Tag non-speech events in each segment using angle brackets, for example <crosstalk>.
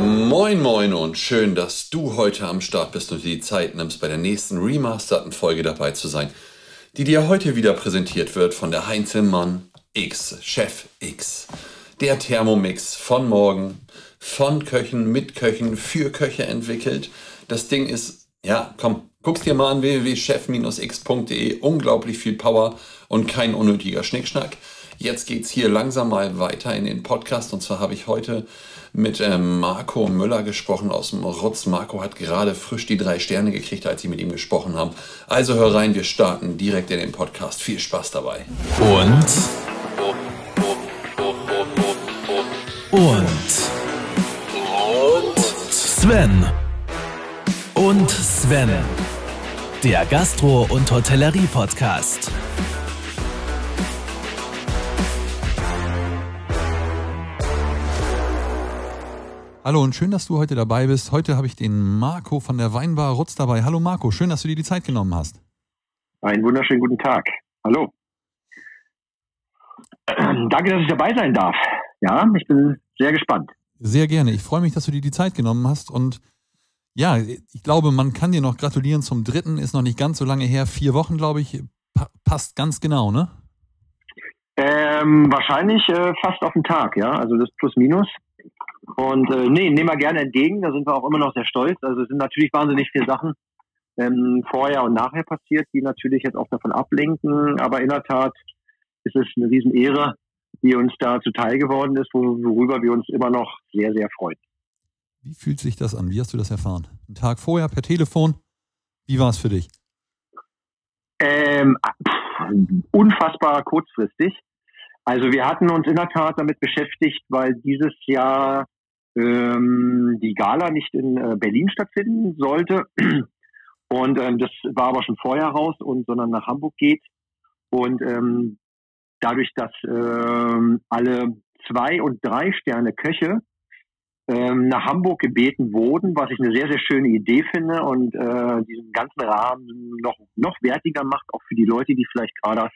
Moin Moin und schön, dass du heute am Start bist und dir die Zeit nimmst, bei der nächsten remasterten Folge dabei zu sein, die dir heute wieder präsentiert wird von der Heinzelmann X, Chef X. Der Thermomix von morgen, von Köchen, mit Köchen, für Köche entwickelt. Das Ding ist, ja, komm, guck's dir mal an www.chef-x.de. Unglaublich viel Power und kein unnötiger Schnickschnack. Jetzt geht's hier langsam mal weiter in den Podcast und zwar habe ich heute mit äh, Marco Müller gesprochen aus dem Rutz. Marco hat gerade frisch die drei Sterne gekriegt, als sie mit ihm gesprochen haben. Also hör rein, wir starten direkt in den Podcast. Viel Spaß dabei. Und und Sven und Sven, der Gastro- und Hotellerie-Podcast. Hallo und schön, dass du heute dabei bist. Heute habe ich den Marco von der Weinbar Rutz dabei. Hallo Marco, schön, dass du dir die Zeit genommen hast. Einen wunderschönen guten Tag. Hallo. <clears throat> Danke, dass ich dabei sein darf. Ja, ich bin sehr gespannt. Sehr gerne. Ich freue mich, dass du dir die Zeit genommen hast. Und ja, ich glaube, man kann dir noch gratulieren zum dritten. Ist noch nicht ganz so lange her. Vier Wochen, glaube ich. Pa passt ganz genau, ne? Ähm, wahrscheinlich äh, fast auf den Tag, ja. Also das plus minus. Und äh, nee, nehmen wir gerne entgegen. Da sind wir auch immer noch sehr stolz. Also es sind natürlich wahnsinnig viele Sachen ähm, vorher und nachher passiert, die natürlich jetzt auch davon ablenken. Aber in der Tat ist es eine Riesenehre, die uns da zuteil geworden ist, worüber wir uns immer noch sehr, sehr freuen. Wie fühlt sich das an? Wie hast du das erfahren? Einen Tag vorher per Telefon? Wie war es für dich? Ähm, pff, unfassbar kurzfristig. Also wir hatten uns in der Tat damit beschäftigt, weil dieses Jahr ähm, die Gala nicht in äh, Berlin stattfinden sollte. <clears throat> Und ähm, das war aber schon vorher raus und sondern nach Hamburg geht. Und ähm, dadurch, dass ähm, alle zwei und drei Sterne Köche ähm, nach Hamburg gebeten wurden, was ich eine sehr, sehr schöne Idee finde und äh, diesen ganzen Rahmen noch, noch wertiger macht, auch für die Leute, die vielleicht gerade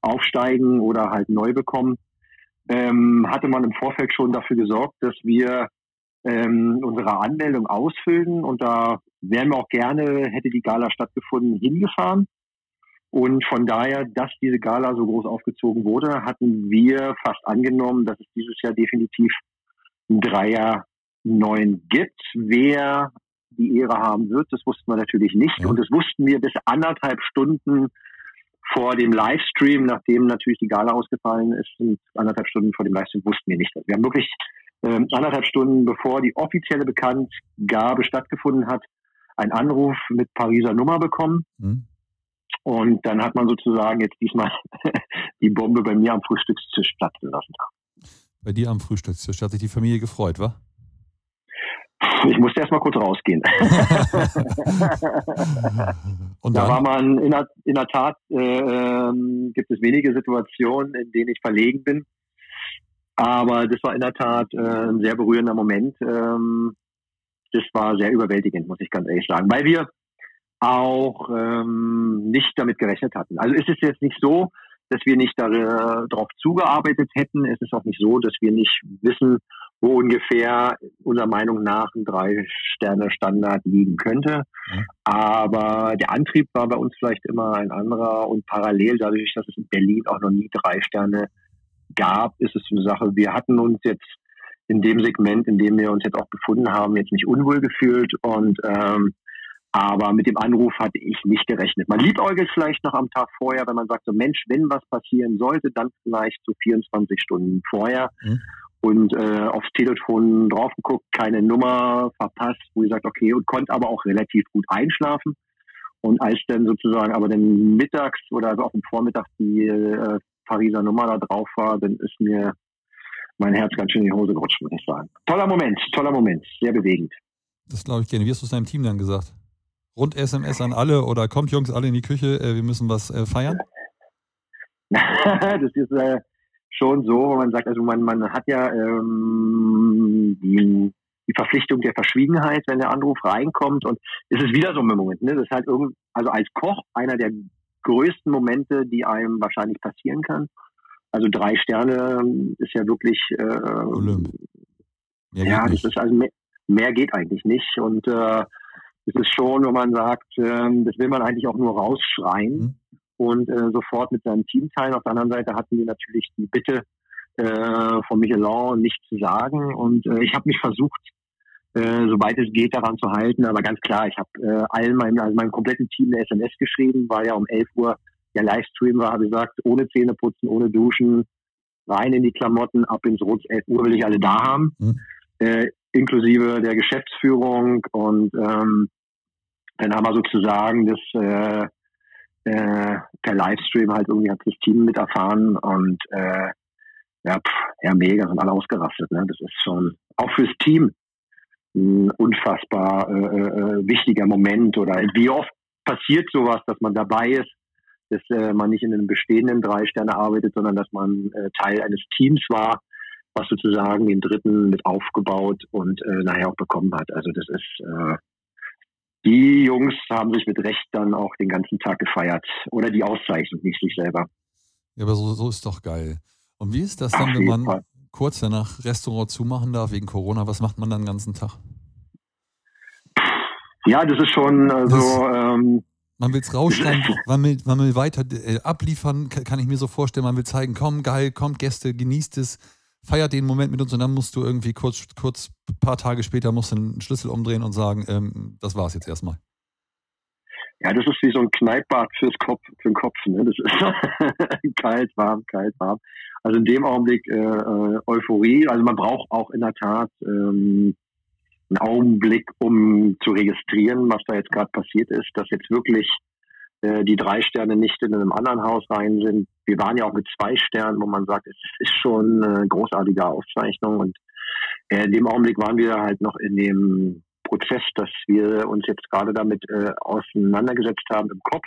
aufsteigen oder halt neu bekommen, ähm, hatte man im Vorfeld schon dafür gesorgt, dass wir ähm, unsere Anmeldung ausfüllen und da wären wir auch gerne, hätte die Gala stattgefunden, hingefahren. Und von daher, dass diese Gala so groß aufgezogen wurde, hatten wir fast angenommen, dass es dieses Jahr definitiv ein Dreier neun gibt. Wer die Ehre haben wird, das wussten wir natürlich nicht. Ja. Und das wussten wir bis anderthalb Stunden vor dem Livestream, nachdem natürlich die Gala ausgefallen ist, und anderthalb Stunden vor dem Livestream wussten wir nicht. Wir haben wirklich ähm, anderthalb Stunden bevor die offizielle Bekanntgabe stattgefunden hat, einen Anruf mit Pariser Nummer bekommen. Mhm. Und dann hat man sozusagen jetzt diesmal <laughs> die Bombe bei mir am Frühstückstisch platzen lassen. Bei dir am Frühstückstisch hat sich die Familie gefreut, wa? Ich musste erst mal kurz rausgehen. <laughs> Da war man in der, in der Tat, äh, ähm, gibt es wenige Situationen, in denen ich verlegen bin. Aber das war in der Tat äh, ein sehr berührender Moment. Ähm, das war sehr überwältigend, muss ich ganz ehrlich sagen, weil wir auch ähm, nicht damit gerechnet hatten. Also ist es jetzt nicht so, dass wir nicht darauf zugearbeitet hätten. Es ist auch nicht so, dass wir nicht wissen, wo ungefähr unserer Meinung nach ein Drei-Sterne-Standard liegen könnte. Mhm. Aber der Antrieb war bei uns vielleicht immer ein anderer und parallel dadurch, dass es in Berlin auch noch nie drei Sterne gab, ist es eine Sache. Wir hatten uns jetzt in dem Segment, in dem wir uns jetzt auch befunden haben, jetzt nicht unwohl gefühlt und ähm, aber mit dem Anruf hatte ich nicht gerechnet. Man liebäugelt vielleicht noch am Tag vorher, wenn man sagt, so Mensch, wenn was passieren sollte, dann vielleicht so 24 Stunden vorher. Mhm. Und äh, aufs Telefon drauf geguckt, keine Nummer verpasst, wo ich sagt, okay, und konnte aber auch relativ gut einschlafen. Und als dann sozusagen aber dann mittags oder also auch im Vormittag die äh, Pariser Nummer da drauf war, dann ist mir mein Herz ganz schön in die Hose gerutscht, muss ich sagen. Toller Moment, toller Moment, sehr bewegend. Das glaube ich gerne. Wie hast du es deinem Team dann gesagt? Rund SMS an alle oder kommt Jungs alle in die Küche, äh, wir müssen was äh, feiern? <laughs> das ist äh, schon so, man sagt, also man, man hat ja ähm, die, die Verpflichtung der Verschwiegenheit, wenn der Anruf reinkommt und es ist wieder so ein Moment, ne? Das ist halt irgendwie, also als Koch einer der größten Momente, die einem wahrscheinlich passieren kann. Also drei Sterne ist ja wirklich äh, Olymp. Ja, das ist also mehr geht eigentlich nicht. Und äh, es ist schon, wenn man sagt, ähm, das will man eigentlich auch nur rausschreien mhm. und äh, sofort mit seinem Team teilen. Auf der anderen Seite hatten wir natürlich die Bitte äh, von Michelin nicht zu sagen. Und äh, ich habe mich versucht, äh, soweit es geht, daran zu halten. Aber ganz klar, ich habe äh, allen meinem, also meinem kompletten Team eine SMS geschrieben, weil ja um 11 Uhr der Livestream war, habe gesagt, ohne Zähne putzen, ohne Duschen, rein in die Klamotten, ab ins Rot, 11 Uhr will ich alle da haben. Mhm. Äh, inklusive der Geschäftsführung und ähm, dann haben wir sozusagen das äh, äh, per Livestream halt irgendwie hat das Team mit erfahren und äh, ja, pff, ja, mega, sind alle ausgerastet. Ne? Das ist schon auch fürs Team ein unfassbar äh, äh, wichtiger Moment. Oder wie oft passiert sowas, dass man dabei ist, dass äh, man nicht in einem bestehenden drei Sterne arbeitet, sondern dass man äh, Teil eines Teams war, was sozusagen den dritten mit aufgebaut und äh, nachher auch bekommen hat. Also das ist äh, die Jungs haben sich mit Recht dann auch den ganzen Tag gefeiert. Oder die Auszeichnung, nicht sich selber. Ja, aber so, so ist doch geil. Und wie ist das dann, wenn man Fall. kurz danach Restaurant zumachen darf wegen Corona? Was macht man dann den ganzen Tag? Ja, das ist schon also. Das, ähm, man will es rausschneiden, <laughs> man will, man will weiter äh, abliefern, kann ich mir so vorstellen. Man will zeigen, komm, geil, kommt Gäste, genießt es, feiert den Moment mit uns und dann musst du irgendwie kurz, kurz, paar Tage später musst du einen Schlüssel umdrehen und sagen, ähm, das war's jetzt erstmal. Ja, das ist wie so ein Kneippbad fürs Kopf, für den Kopf. Ne? Das ist <laughs> kalt, warm, kalt, warm. Also in dem Augenblick äh, äh, Euphorie. Also man braucht auch in der Tat ähm, einen Augenblick, um zu registrieren, was da jetzt gerade passiert ist, dass jetzt wirklich die drei Sterne nicht in einem anderen Haus rein sind. Wir waren ja auch mit zwei Sternen, wo man sagt, es ist schon eine großartige Auszeichnung. Und äh, in dem Augenblick waren wir halt noch in dem Prozess, dass wir uns jetzt gerade damit äh, auseinandergesetzt haben im Kopf.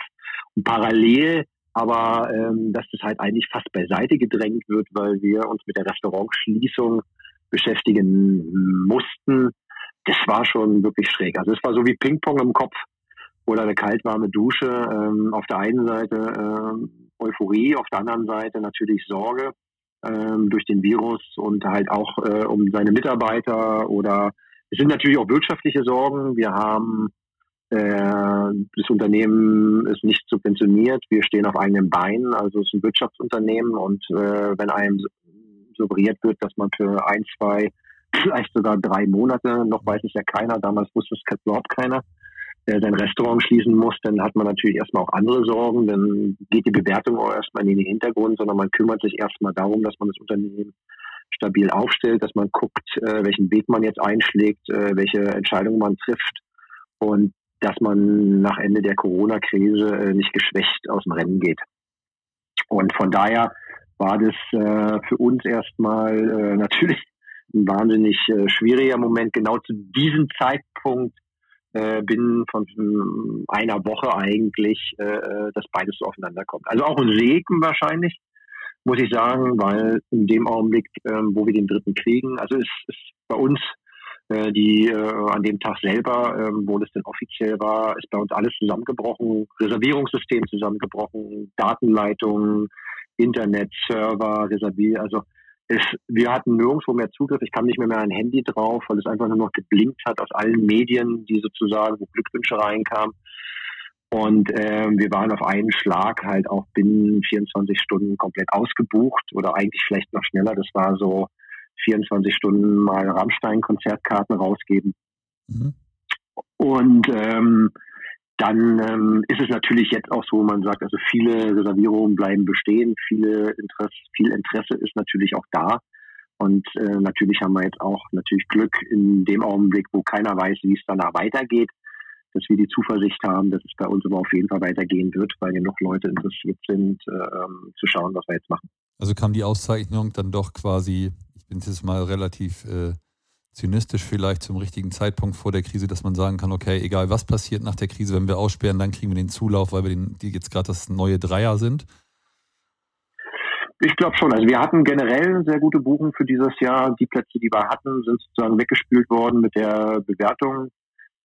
Und parallel aber ähm, dass das halt eigentlich fast beiseite gedrängt wird, weil wir uns mit der Restaurantschließung beschäftigen mussten. Das war schon wirklich schräg. Also es war so wie Ping-Pong im Kopf oder eine kaltwarme Dusche. Ähm, auf der einen Seite äh, Euphorie, auf der anderen Seite natürlich Sorge ähm, durch den Virus und halt auch äh, um seine Mitarbeiter oder es sind natürlich auch wirtschaftliche Sorgen. Wir haben äh, das Unternehmen ist nicht subventioniert. Wir stehen auf eigenen Beinen. Also es ist ein Wirtschaftsunternehmen und äh, wenn einem suggeriert wird, dass man für ein, zwei, <laughs> vielleicht sogar drei Monate, noch weiß es ja keiner, damals wusste es überhaupt keiner, sein Restaurant schließen muss, dann hat man natürlich erstmal auch andere Sorgen. Dann geht die Bewertung auch erstmal in den Hintergrund, sondern man kümmert sich erstmal darum, dass man das Unternehmen stabil aufstellt, dass man guckt, äh, welchen Weg man jetzt einschlägt, äh, welche Entscheidungen man trifft und dass man nach Ende der Corona-Krise äh, nicht geschwächt aus dem Rennen geht. Und von daher war das äh, für uns erstmal äh, natürlich ein wahnsinnig äh, schwieriger Moment. Genau zu diesem Zeitpunkt äh, binnen von einer Woche eigentlich, äh, äh, dass beides so aufeinander kommt. Also auch ein Segen wahrscheinlich, muss ich sagen, weil in dem Augenblick, ähm, wo wir den dritten kriegen, also es ist bei uns äh, die äh, an dem Tag selber, äh, wo das denn offiziell war, ist bei uns alles zusammengebrochen, Reservierungssystem zusammengebrochen, Datenleitungen, Internet, Server, Reservier, also es, wir hatten nirgendwo mehr Zugriff. Ich kam nicht mehr mehr ein Handy drauf, weil es einfach nur noch geblinkt hat aus allen Medien, die sozusagen, wo Glückwünsche reinkamen. Und ähm, wir waren auf einen Schlag halt auch binnen 24 Stunden komplett ausgebucht oder eigentlich vielleicht noch schneller. Das war so 24 Stunden mal Rammstein-Konzertkarten rausgeben. Mhm. Und ähm, dann ähm, ist es natürlich jetzt auch so, man sagt, also viele Reservierungen bleiben bestehen, viele Interesse, viel Interesse ist natürlich auch da. Und äh, natürlich haben wir jetzt auch natürlich Glück in dem Augenblick, wo keiner weiß, wie es danach weitergeht, dass wir die Zuversicht haben, dass es bei uns aber auf jeden Fall weitergehen wird, weil genug Leute interessiert sind, äh, zu schauen, was wir jetzt machen. Also kam die Auszeichnung dann doch quasi, ich bin jetzt mal relativ äh, zynistisch vielleicht zum richtigen Zeitpunkt vor der Krise, dass man sagen kann, okay, egal was passiert nach der Krise, wenn wir aussperren, dann kriegen wir den Zulauf, weil wir den, die jetzt gerade das neue Dreier sind. Ich glaube schon. Also wir hatten generell sehr gute Buchen für dieses Jahr. Die Plätze, die wir hatten, sind sozusagen weggespült worden mit der Bewertung.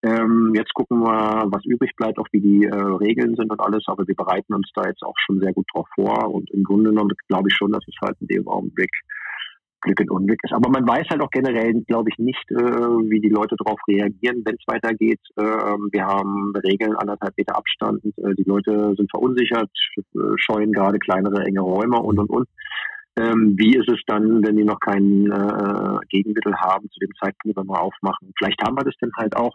Ähm, jetzt gucken wir, was übrig bleibt, auch wie die äh, Regeln sind und alles. Aber wir bereiten uns da jetzt auch schon sehr gut drauf vor. Und im Grunde genommen glaube ich schon, dass es halt in dem Augenblick Glück in Unglück ist. Aber man weiß halt auch generell, glaube ich, nicht, äh, wie die Leute darauf reagieren, wenn es weitergeht. Äh, wir haben Regeln, anderthalb Meter Abstand. Äh, die Leute sind verunsichert, äh, scheuen gerade kleinere, enge Räume und, und, und. Ähm, wie ist es dann, wenn die noch kein äh, Gegenmittel haben, zu dem Zeitpunkt, wenn wir aufmachen? Vielleicht haben wir das dann halt auch.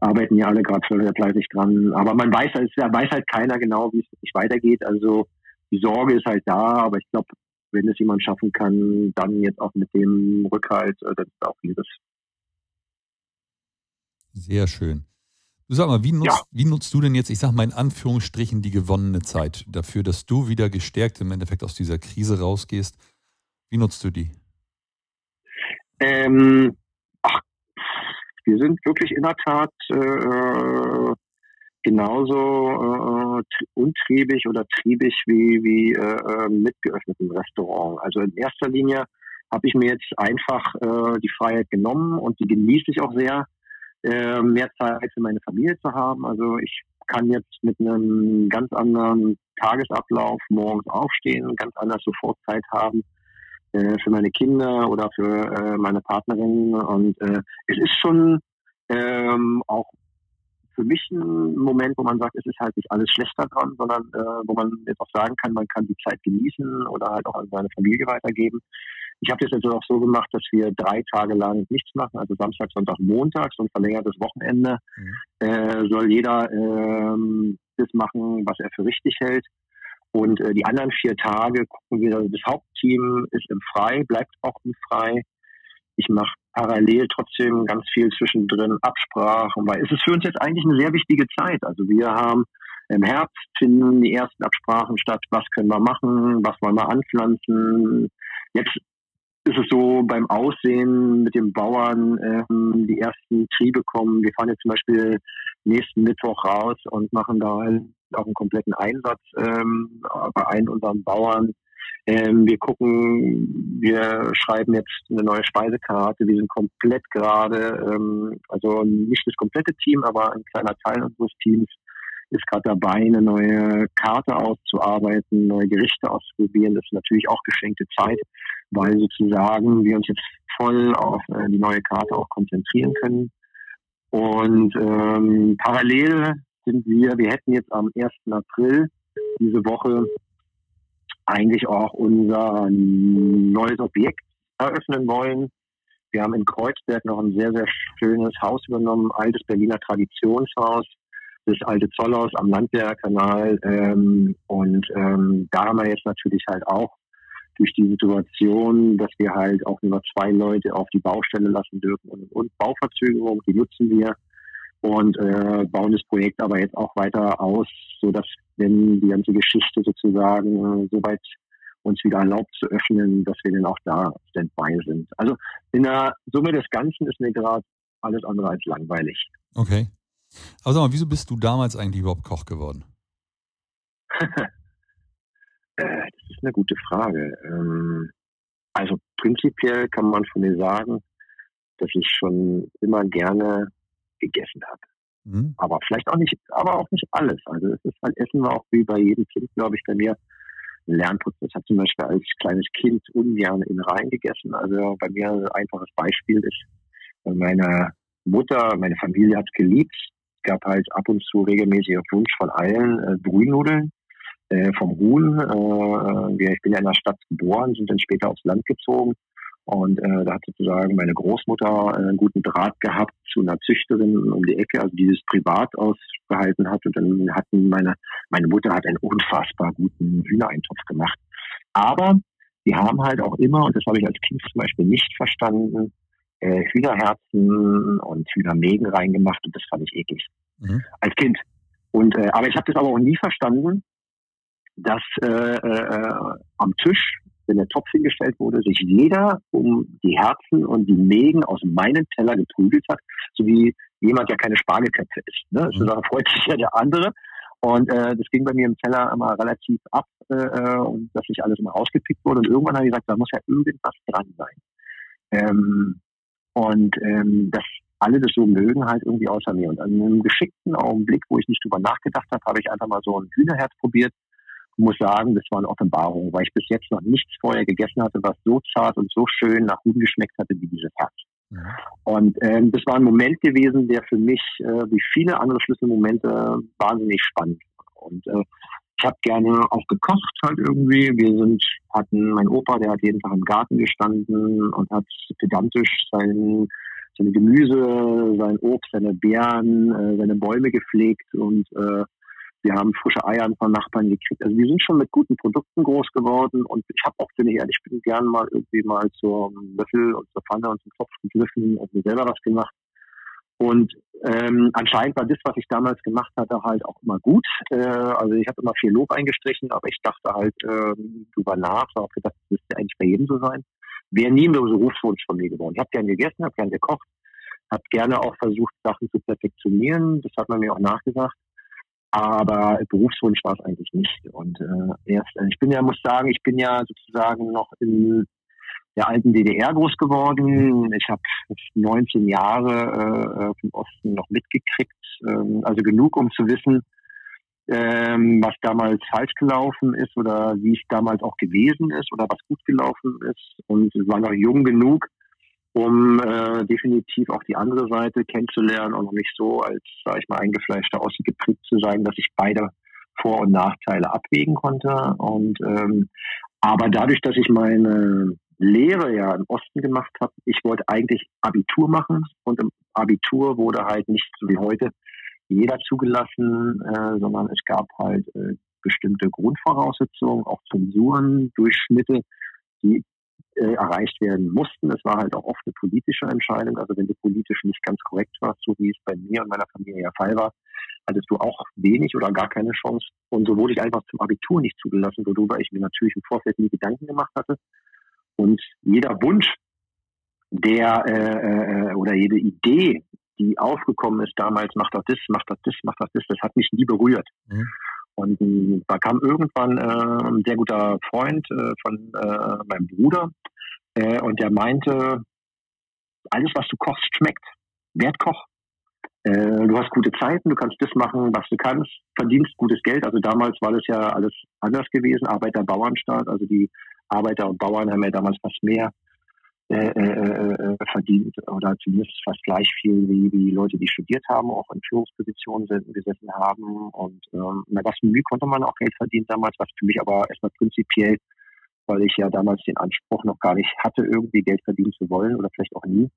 Arbeiten ja alle gerade sehr fleißig dran. Aber man weiß, es weiß halt keiner genau, wie es wirklich weitergeht. Also die Sorge ist halt da, aber ich glaube, wenn es jemand schaffen kann, dann jetzt auch mit dem Rückhalt, äh, das ist auch vieles. Sehr schön. Du sag mal, wie nutzt, ja. wie nutzt du denn jetzt, ich sag mal in Anführungsstrichen, die gewonnene Zeit dafür, dass du wieder gestärkt im Endeffekt aus dieser Krise rausgehst? Wie nutzt du die? Ähm, ach, wir sind wirklich in der Tat äh, genauso äh, untriebig oder triebig wie, wie äh, äh, mit geöffnetem Restaurant. Also in erster Linie habe ich mir jetzt einfach äh, die Freiheit genommen und die genieße ich auch sehr, äh, mehr Zeit für meine Familie zu haben. Also ich kann jetzt mit einem ganz anderen Tagesablauf morgens aufstehen, ganz anders sofort Zeit haben äh, für meine Kinder oder für äh, meine Partnerin. Und äh, es ist schon ähm, auch für mich ein Moment, wo man sagt, es ist halt nicht alles schlechter dran, sondern äh, wo man jetzt auch sagen kann, man kann die Zeit genießen oder halt auch an seine Familie weitergeben. Ich habe das jetzt auch so gemacht, dass wir drei Tage lang nichts machen, also Samstag, Sonntag, Montag, so ein verlängertes Wochenende. Mhm. Äh, soll jeder ähm, das machen, was er für richtig hält. Und äh, die anderen vier Tage gucken wir, also das Hauptteam ist im Frei, bleibt auch im Frei. Ich mache parallel trotzdem ganz viel zwischendrin Absprachen, weil es ist für uns jetzt eigentlich eine sehr wichtige Zeit. Also wir haben im Herbst finden die ersten Absprachen statt, was können wir machen, was wollen wir anpflanzen. Jetzt ist es so beim Aussehen mit den Bauern, ähm, die ersten Triebe kommen. Wir fahren jetzt zum Beispiel nächsten Mittwoch raus und machen da halt auch einen kompletten Einsatz ähm, bei einem unserer Bauern ähm, wir gucken, wir schreiben jetzt eine neue Speisekarte. Wir sind komplett gerade, ähm, also nicht das komplette Team, aber ein kleiner Teil unseres Teams ist gerade dabei, eine neue Karte auszuarbeiten, neue Gerichte auszuprobieren. Das ist natürlich auch geschenkte Zeit, weil sozusagen wir uns jetzt voll auf äh, die neue Karte auch konzentrieren können. Und ähm, parallel sind wir, wir hätten jetzt am 1. April diese Woche eigentlich auch unser neues Objekt eröffnen wollen. Wir haben in Kreuzberg noch ein sehr, sehr schönes Haus übernommen, altes Berliner Traditionshaus, das alte Zollhaus am Landwehrkanal. Ähm, und ähm, da haben wir jetzt natürlich halt auch durch die Situation, dass wir halt auch nur zwei Leute auf die Baustelle lassen dürfen und, und Bauverzögerung, die nutzen wir und äh, bauen das Projekt aber jetzt auch weiter aus, so dass wenn die ganze Geschichte sozusagen äh, soweit uns wieder erlaubt zu öffnen, dass wir dann auch da standby sind. Also in der Summe des Ganzen ist mir gerade alles andere als langweilig. Okay. Aber sag mal, wieso bist du damals eigentlich überhaupt Koch geworden? <laughs> Äh, das ist eine gute Frage. Ähm, also prinzipiell kann man von mir sagen, dass ich schon immer gerne gegessen habe. Mhm. Aber vielleicht auch nicht, aber auch nicht alles. Also es ist halt Essen war auch wie bei jedem Kind, glaube ich, bei mir ein Lernprozess. Ich habe zum Beispiel als kleines Kind ungern in Reihen gegessen. Also bei mir ein einfaches Beispiel ist, meine Mutter, meine Familie hat geliebt. Es gab halt ab und zu regelmäßig auf Wunsch von allen äh, Brühnudeln äh, vom Huhn. Äh, wir, ich bin ja in der Stadt geboren, sind dann später aufs Land gezogen und äh, da hat sozusagen meine Großmutter äh, einen guten Draht gehabt zu einer Züchterin um die Ecke, also dieses privat ausgehalten hat. Und dann hatten meine, meine Mutter hat einen unfassbar guten Hühnereintopf gemacht. Aber die haben halt auch immer, und das habe ich als Kind zum Beispiel nicht verstanden, äh, Hühnerherzen und Hühnermägen reingemacht und das fand ich eklig. Mhm. Als Kind. Und äh, aber ich habe das aber auch nie verstanden, dass äh, äh, am Tisch wenn der Topf hingestellt wurde, sich jeder um die Herzen und die Mägen aus meinem Teller geprügelt hat, so wie jemand, der keine Spargelköpfe isst. Ne? Also da freut sich ja der andere. Und äh, das ging bei mir im Teller immer relativ ab, äh, äh, und dass nicht alles immer rausgepickt wurde. Und irgendwann habe ich gesagt, da muss ja irgendwas dran sein. Ähm, und ähm, dass alle das so mögen, halt irgendwie außer mir. Und an einem geschickten Augenblick, wo ich nicht drüber nachgedacht habe, habe ich einfach mal so ein Hühnerherz probiert muss sagen, das war eine Offenbarung, weil ich bis jetzt noch nichts vorher gegessen hatte, was so zart und so schön nach Huhn geschmeckt hatte wie dieses Herz. Ja. Und ähm, das war ein Moment gewesen, der für mich, äh, wie viele andere Schlüsselmomente, wahnsinnig spannend war. Und äh, ich habe gerne auch gekocht halt irgendwie. Wir sind, hatten, mein Opa, der hat jeden Tag im Garten gestanden und hat pedantisch sein, seine Gemüse, sein Obst, seine Beeren, äh, seine Bäume gepflegt und äh, wir haben frische Eier von Nachbarn gekriegt. Also wir sind schon mit guten Produkten groß geworden und ich habe auch, finde ich ehrlich, ich bin gern mal irgendwie mal zum Löffel und zur Pfanne und zum Topf gegriffen und mir selber was gemacht. Und ähm, anscheinend war das, was ich damals gemacht hatte, halt auch immer gut. Äh, also ich habe immer viel Lob eingestrichen, aber ich dachte halt äh, drüber nach, so habe gedacht, das müsste eigentlich bei jedem so sein. Wäre nie mehr so Berufswunsch von mir geworden. Ich habe gern gegessen, habe gern gekocht, habe gerne auch versucht, Sachen zu perfektionieren. Das hat man mir auch nachgesagt. Aber Berufswunsch war es eigentlich nicht. Und äh, erst, also ich bin ja, muss sagen, ich bin ja sozusagen noch in der alten DDR groß geworden. Ich habe 19 Jahre äh, vom Osten noch mitgekriegt, ähm, also genug, um zu wissen, ähm, was damals falsch gelaufen ist oder wie es damals auch gewesen ist oder was gut gelaufen ist. Und es war noch jung genug, um äh, definitiv auch die andere Seite kennenzulernen und nicht so als, sage ich mal, eingefleischter Außen geprägt zu sein, dass ich beide Vor- und Nachteile abwägen konnte. Und ähm, aber dadurch, dass ich meine Lehre ja im Osten gemacht habe, ich wollte eigentlich Abitur machen und im Abitur wurde halt nicht so wie heute jeder zugelassen, äh, sondern es gab halt äh, bestimmte Grundvoraussetzungen, auch Zensuren, Durchschnitte, die äh, erreicht werden mussten. Es war halt auch oft eine politische Entscheidung. Also wenn du politisch nicht ganz korrekt warst, so wie es bei mir und meiner Familie der Fall war, hattest du auch wenig oder gar keine Chance. Und so wurde ich einfach zum Abitur nicht zugelassen, worüber ich mir natürlich im Vorfeld nie Gedanken gemacht hatte. Und jeder Wunsch, der äh, äh, oder jede Idee, die aufgekommen ist damals, macht doch das, macht doch das, macht doch das, das hat mich nie berührt. Mhm. Und äh, da kam irgendwann äh, ein sehr guter Freund äh, von äh, meinem Bruder äh, und der meinte, alles, was du kochst, schmeckt. Werd Koch. Äh, du hast gute Zeiten, du kannst das machen, was du kannst, verdienst gutes Geld. Also damals war das ja alles anders gewesen, Arbeiter-Bauernstaat. Also die Arbeiter und Bauern haben ja damals fast mehr äh, äh, äh, verdient oder zumindest fast gleich viel wie, wie Leute, die studiert haben, auch in Führungspositionen sind, gesessen haben. Und ähm, na, was Mühe konnte man auch Geld verdienen damals, was für mich aber erstmal prinzipiell, weil ich ja damals den Anspruch noch gar nicht hatte, irgendwie Geld verdienen zu wollen oder vielleicht auch nie,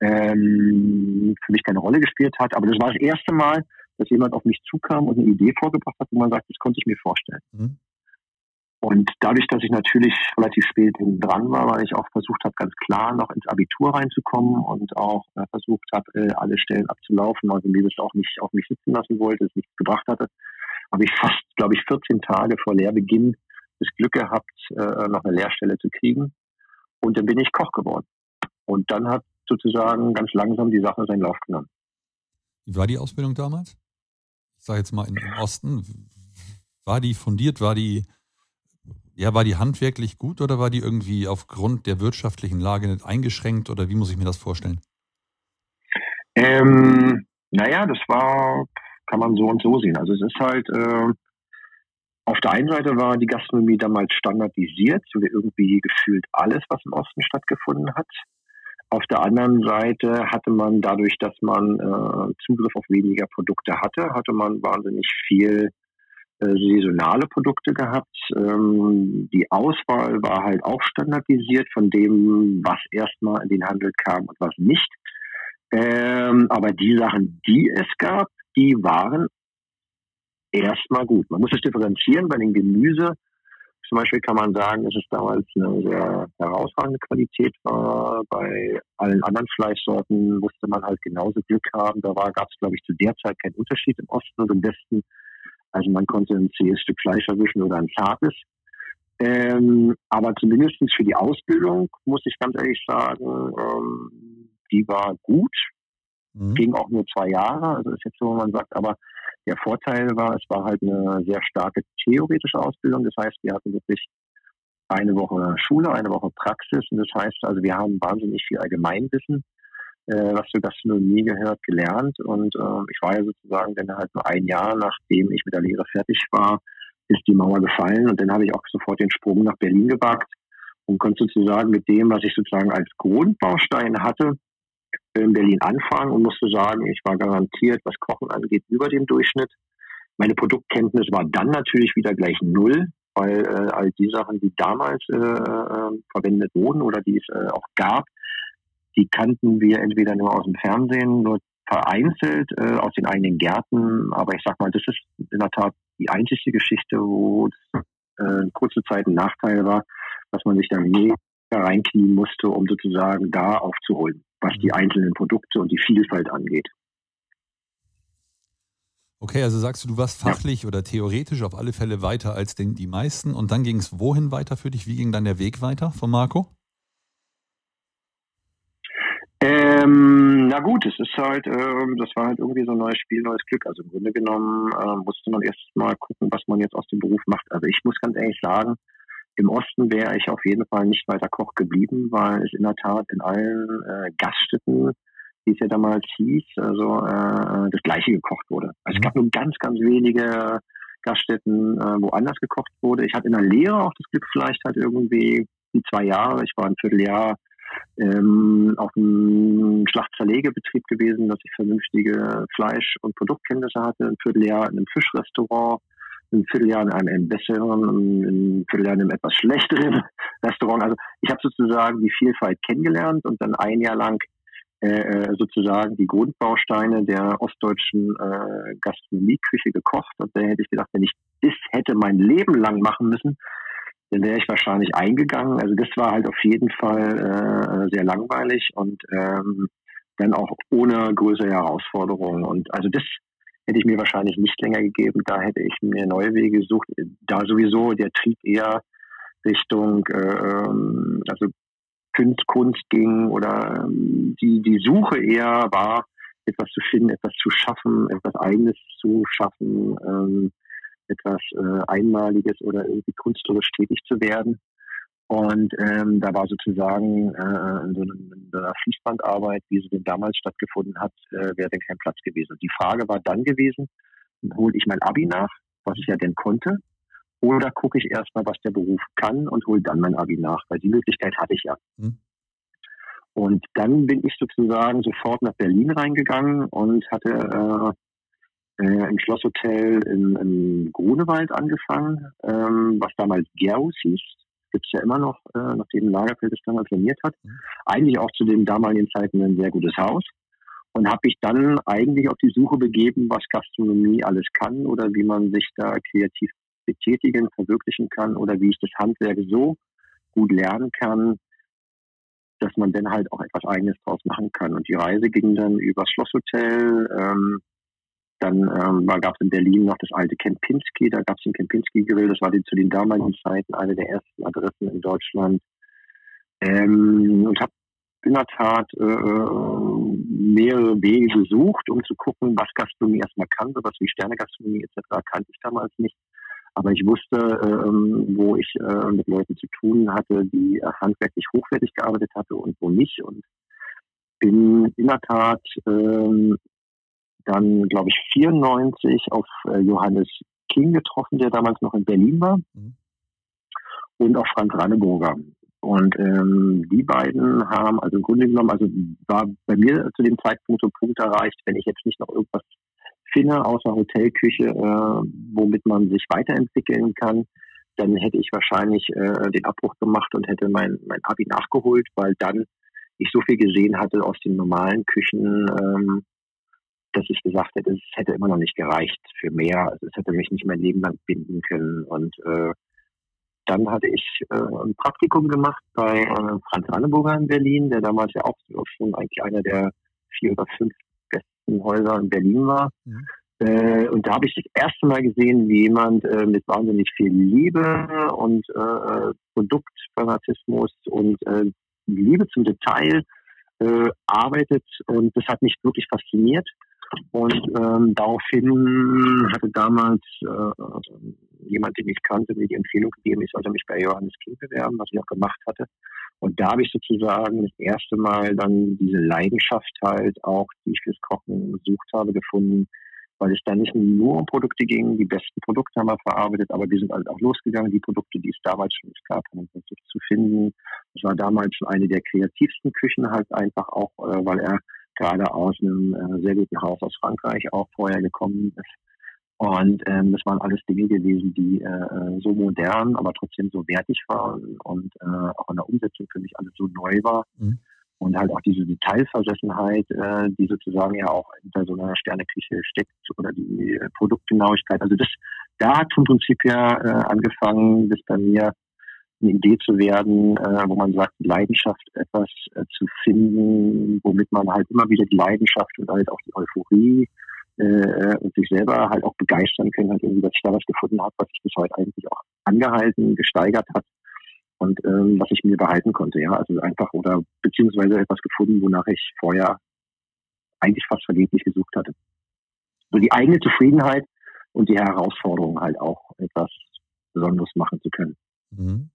ähm, für mich keine Rolle gespielt hat. Aber das war das erste Mal, dass jemand auf mich zukam und eine Idee vorgebracht hat, wo man sagt, das konnte ich mir vorstellen. Mhm. Und dadurch, dass ich natürlich relativ spät dran war, weil ich auch versucht habe, ganz klar noch ins Abitur reinzukommen und auch äh, versucht habe, äh, alle Stellen abzulaufen, also mir das auch nicht auf mich sitzen lassen wollte, es nichts gebracht hatte, habe ich fast, glaube ich, 14 Tage vor Lehrbeginn das Glück gehabt, äh, noch eine Lehrstelle zu kriegen. Und dann bin ich Koch geworden. Und dann hat sozusagen ganz langsam die Sache seinen Lauf genommen. Wie war die Ausbildung damals? Ich sage jetzt mal im Osten. War die fundiert? War die ja, war die handwerklich gut oder war die irgendwie aufgrund der wirtschaftlichen Lage nicht eingeschränkt oder wie muss ich mir das vorstellen? Ähm, naja, das war, kann man so und so sehen. Also es ist halt, äh, auf der einen Seite war die Gastronomie damals standardisiert, so wie irgendwie gefühlt alles, was im Osten stattgefunden hat. Auf der anderen Seite hatte man dadurch, dass man äh, Zugriff auf weniger Produkte hatte, hatte man wahnsinnig viel saisonale Produkte gehabt. Ähm, die Auswahl war halt auch standardisiert von dem, was erstmal in den Handel kam und was nicht. Ähm, aber die Sachen, die es gab, die waren erstmal gut. Man muss es differenzieren bei den Gemüse. Zum Beispiel kann man sagen, dass es damals eine sehr herausragende Qualität war. Bei allen anderen Fleischsorten musste man halt genauso Glück haben. Da gab es, glaube ich, zu der Zeit keinen Unterschied im Osten und im Westen. Also man konnte ein zähes Stück Fleisch erwischen oder ein zartes. Ähm, aber zumindest für die Ausbildung, muss ich ganz ehrlich sagen, ähm, die war gut. Mhm. Ging auch nur zwei Jahre, also ist jetzt so, man sagt, aber der Vorteil war, es war halt eine sehr starke theoretische Ausbildung. Das heißt, wir hatten wirklich eine Woche Schule, eine Woche Praxis. Und das heißt also, wir haben wahnsinnig viel Allgemeinwissen äh, was zur Gastronomie gehört, gelernt. Und äh, ich war ja sozusagen dann halt nur ein Jahr, nachdem ich mit der Lehre fertig war, ist die Mauer gefallen und dann habe ich auch sofort den Sprung nach Berlin gewagt und konnte sozusagen mit dem, was ich sozusagen als Grundbaustein hatte, in Berlin anfangen und musste sagen, ich war garantiert, was Kochen angeht, über dem Durchschnitt. Meine Produktkenntnis war dann natürlich wieder gleich null, weil äh, all die Sachen, die damals äh, äh, verwendet wurden oder die es äh, auch gab, die kannten wir entweder nur aus dem Fernsehen, nur vereinzelt äh, aus den eigenen Gärten. Aber ich sag mal, das ist in der Tat die einzige Geschichte, wo es äh, kurze Zeit ein Nachteil war, dass man sich da mega reinknien musste, um sozusagen da aufzuholen, was die einzelnen Produkte und die Vielfalt angeht. Okay, also sagst du, du warst fachlich ja. oder theoretisch auf alle Fälle weiter als den, die meisten und dann ging es wohin weiter für dich? Wie ging dann der Weg weiter von Marco? Ähm, na gut, es ist halt, ähm, das war halt irgendwie so ein neues Spiel, neues Glück. Also im Grunde genommen äh, musste man erst mal gucken, was man jetzt aus dem Beruf macht. Also ich muss ganz ehrlich sagen, im Osten wäre ich auf jeden Fall nicht weiter Koch geblieben, weil es in der Tat in allen äh, Gaststätten, wie es ja damals hieß, also äh, das Gleiche gekocht wurde. Also es gab mhm. nur ganz, ganz wenige Gaststätten, äh, wo anders gekocht wurde. Ich hatte in der Lehre auch das Glück, vielleicht halt irgendwie die zwei Jahre, ich war ein Vierteljahr ähm, auf einem Schlachtzerlegebetrieb gewesen, dass ich vernünftige Fleisch- und Produktkenntnisse hatte, ein Vierteljahr in einem Fischrestaurant, ein Vierteljahr in einem besseren, ein Vierteljahr in einem etwas schlechteren <laughs> Restaurant. Also ich habe sozusagen die Vielfalt kennengelernt und dann ein Jahr lang äh, äh, sozusagen die Grundbausteine der ostdeutschen äh, Gastronomieküche gekocht. Und da hätte ich gedacht, wenn ich das hätte mein Leben lang machen müssen, dann wäre ich wahrscheinlich eingegangen. Also das war halt auf jeden Fall äh, sehr langweilig und ähm, dann auch ohne größere Herausforderungen. Und also das hätte ich mir wahrscheinlich nicht länger gegeben. Da hätte ich mir neue Wege gesucht. Da sowieso der Trieb eher Richtung äh, ähm, also Kunst, Kunst ging oder ähm, die, die Suche eher war, etwas zu finden, etwas zu schaffen, etwas Eigenes zu schaffen. Ähm, etwas äh, Einmaliges oder irgendwie künstlerisch tätig zu werden. Und ähm, da war sozusagen äh, so, eine, so eine Fließbandarbeit, wie sie denn damals stattgefunden hat, äh, wäre denn kein Platz gewesen. Die Frage war dann gewesen, hole ich mein Abi nach, was ich ja denn konnte, oder gucke ich erstmal, was der Beruf kann und hole dann mein Abi nach, weil die Möglichkeit hatte ich ja. Mhm. Und dann bin ich sozusagen sofort nach Berlin reingegangen und hatte äh, äh, im Schlosshotel in, in Grunewald angefangen, ähm, was damals Gerus hieß. Gibt es ja immer noch, äh, nachdem Lagerfeld es damals saniert hat. Mhm. Eigentlich auch zu den damaligen Zeiten ein sehr gutes Haus. Und habe mich dann eigentlich auf die Suche begeben, was Gastronomie alles kann oder wie man sich da kreativ betätigen, verwirklichen kann oder wie ich das Handwerk so gut lernen kann, dass man dann halt auch etwas Eigenes draus machen kann. Und die Reise ging dann übers Schlosshotel, ähm, dann ähm, gab es in Berlin noch das alte Kempinski, da gab es den Kempinski-Grill, das war die, zu den damaligen Zeiten eine der ersten Adressen in Deutschland. Ähm, und habe in der Tat äh, mehrere Wege gesucht, um zu gucken, was Gastronomie erstmal kann, sowas wie Sternegastronomie etc. kannte ich damals nicht. Aber ich wusste, äh, wo ich äh, mit Leuten zu tun hatte, die handwerklich hochwertig gearbeitet hatte und wo nicht. Und bin in der Tat ähm, dann, glaube ich, 94 auf äh, Johannes King getroffen, der damals noch in Berlin war. Mhm. Und auf Frank Ranneburger. Und ähm, die beiden haben, also im Grunde genommen, also war bei mir zu dem Zeitpunkt so ein Punkt erreicht, wenn ich jetzt nicht noch irgendwas finde, außer Hotelküche, äh, womit man sich weiterentwickeln kann, dann hätte ich wahrscheinlich äh, den Abbruch gemacht und hätte mein, mein Abi nachgeholt, weil dann ich so viel gesehen hatte aus den normalen Küchen, ähm, dass ich gesagt hätte, es hätte immer noch nicht gereicht für mehr. Also es hätte mich nicht mein Leben lang binden können. Und äh, dann hatte ich äh, ein Praktikum gemacht bei äh, Franz Ranneburger in Berlin, der damals ja auch schon eigentlich einer der vier oder fünf besten Häuser in Berlin war. Mhm. Äh, und da habe ich das erste Mal gesehen, wie jemand äh, mit wahnsinnig viel Liebe und äh, Produktfanatismus und äh, Liebe zum Detail äh, arbeitet. Und das hat mich wirklich fasziniert. Und ähm, daraufhin hatte damals äh, jemand, den ich kannte, mir die Empfehlung gegeben, ich sollte mich bei Johannes King bewerben, was ich auch gemacht hatte. Und da habe ich sozusagen das erste Mal dann diese Leidenschaft halt auch, die ich fürs Kochen gesucht habe, gefunden, weil es da nicht nur um Produkte ging, die besten Produkte haben wir verarbeitet, aber wir sind halt auch losgegangen, die Produkte, die es damals schon gab, um zu finden. Es war damals eine der kreativsten Küchen halt einfach auch, äh, weil er gerade aus einem äh, sehr guten Haus aus Frankreich auch vorher gekommen ist. Und ähm, das waren alles Dinge gewesen, die äh, äh, so modern, aber trotzdem so wertig waren und äh, auch in der Umsetzung für mich alles so neu war. Mhm und halt auch diese Detailversessenheit, äh, die sozusagen ja auch hinter so einer Sterneküche steckt oder die äh, Produktgenauigkeit. Also das, da hat vom Prinzip ja äh, angefangen, bis bei mir eine Idee zu werden, äh, wo man sagt, Leidenschaft etwas äh, zu finden, womit man halt immer wieder die Leidenschaft und halt auch die Euphorie äh, und sich selber halt auch begeistern können, halt irgendwie, dass ich da was gefunden habe, was sich bis heute eigentlich auch angehalten, gesteigert hat und ähm, was ich mir behalten konnte, ja, also einfach oder beziehungsweise etwas gefunden, wonach ich vorher eigentlich fast vergeblich gesucht hatte. So die eigene Zufriedenheit und die Herausforderung halt auch etwas Besonderes machen zu können. Mhm.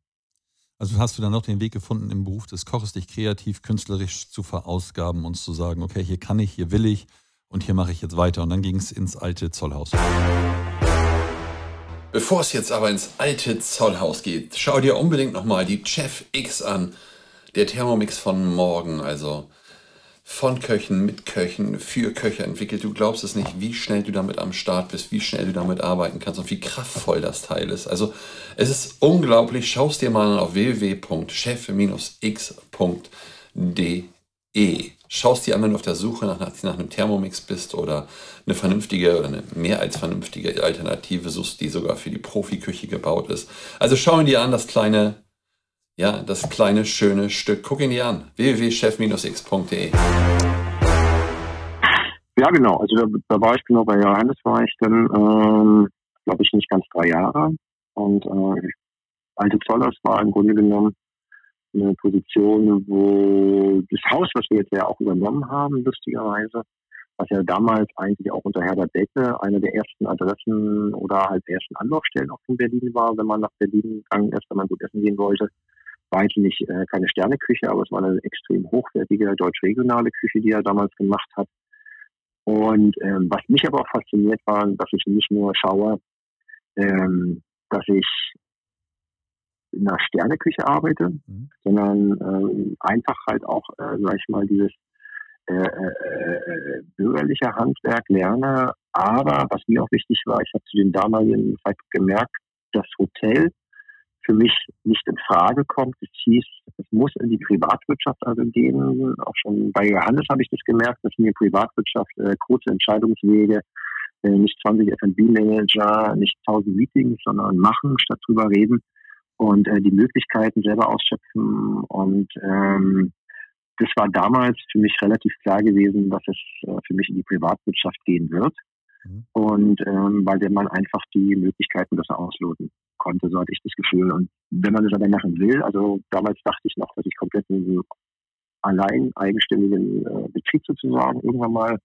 Also hast du dann noch den Weg gefunden, im Beruf des Koches dich kreativ, künstlerisch zu verausgaben und zu sagen, okay, hier kann ich, hier will ich und hier mache ich jetzt weiter. Und dann ging es ins alte Zollhaus. Bevor es jetzt aber ins alte Zollhaus geht, schau dir unbedingt nochmal die Chef X an. Der Thermomix von morgen, also von Köchen, mit Köchen, für Köche entwickelt. Du glaubst es nicht, wie schnell du damit am Start bist, wie schnell du damit arbeiten kannst und wie kraftvoll das Teil ist. Also es ist unglaublich. Schau es dir mal an auf www.chef-x.de. Schau es dir an, wenn du auf der Suche nach, nach einem Thermomix bist oder eine vernünftige oder eine mehr als vernünftige Alternative suchst, die sogar für die Profiküche gebaut ist. Also schau ihn dir an, das kleine, ja, das kleine, schöne Stück. Guck ihn dir an. www.chef-x.de. Ja, genau. Also da, da, war ich genau bei Johannes, war ich dann, ähm, glaube ich, nicht ganz drei Jahre. Und äh, Alte Zollers war im Grunde genommen eine Position, wo das Haus, was wir jetzt ja auch übernommen haben, lustigerweise, was ja damals eigentlich auch unter Herbert Decke eine der ersten Adressen oder halt ersten Anlaufstellen auch in Berlin war, wenn man nach Berlin gegangen ist, wenn man gut essen gehen wollte. War eigentlich nicht äh, keine Sterneküche, aber es war eine extrem hochwertige deutsch-regionale Küche, die er damals gemacht hat. Und ähm, was mich aber auch fasziniert war, dass ich nicht nur schaue, ähm, dass ich in einer Sterneküche arbeite, mhm. sondern äh, einfach halt auch, äh, sag ich mal, dieses äh, äh, äh, bürgerliche Handwerk lerne. Aber was mir auch wichtig war, ich habe zu den damaligen Zeitpunkt gemerkt, das Hotel für mich nicht in Frage kommt. Es hieß, es muss in die Privatwirtschaft also gehen. Auch schon bei Johannes habe ich das gemerkt, dass mir Privatwirtschaft äh, kurze Entscheidungswege, äh, nicht 20 F&B-Manager, nicht 1000 Meetings, sondern machen statt drüber reden und äh, die Möglichkeiten selber ausschöpfen. Und ähm, das war damals für mich relativ klar gewesen, dass es äh, für mich in die Privatwirtschaft gehen wird. Mhm. Und ähm, weil der Mann einfach die Möglichkeiten besser ausloten konnte, so hatte ich das Gefühl. Und wenn man das aber machen will, also damals dachte ich noch, dass ich komplett in einem allein eigenständigen äh, Betrieb sozusagen irgendwann mal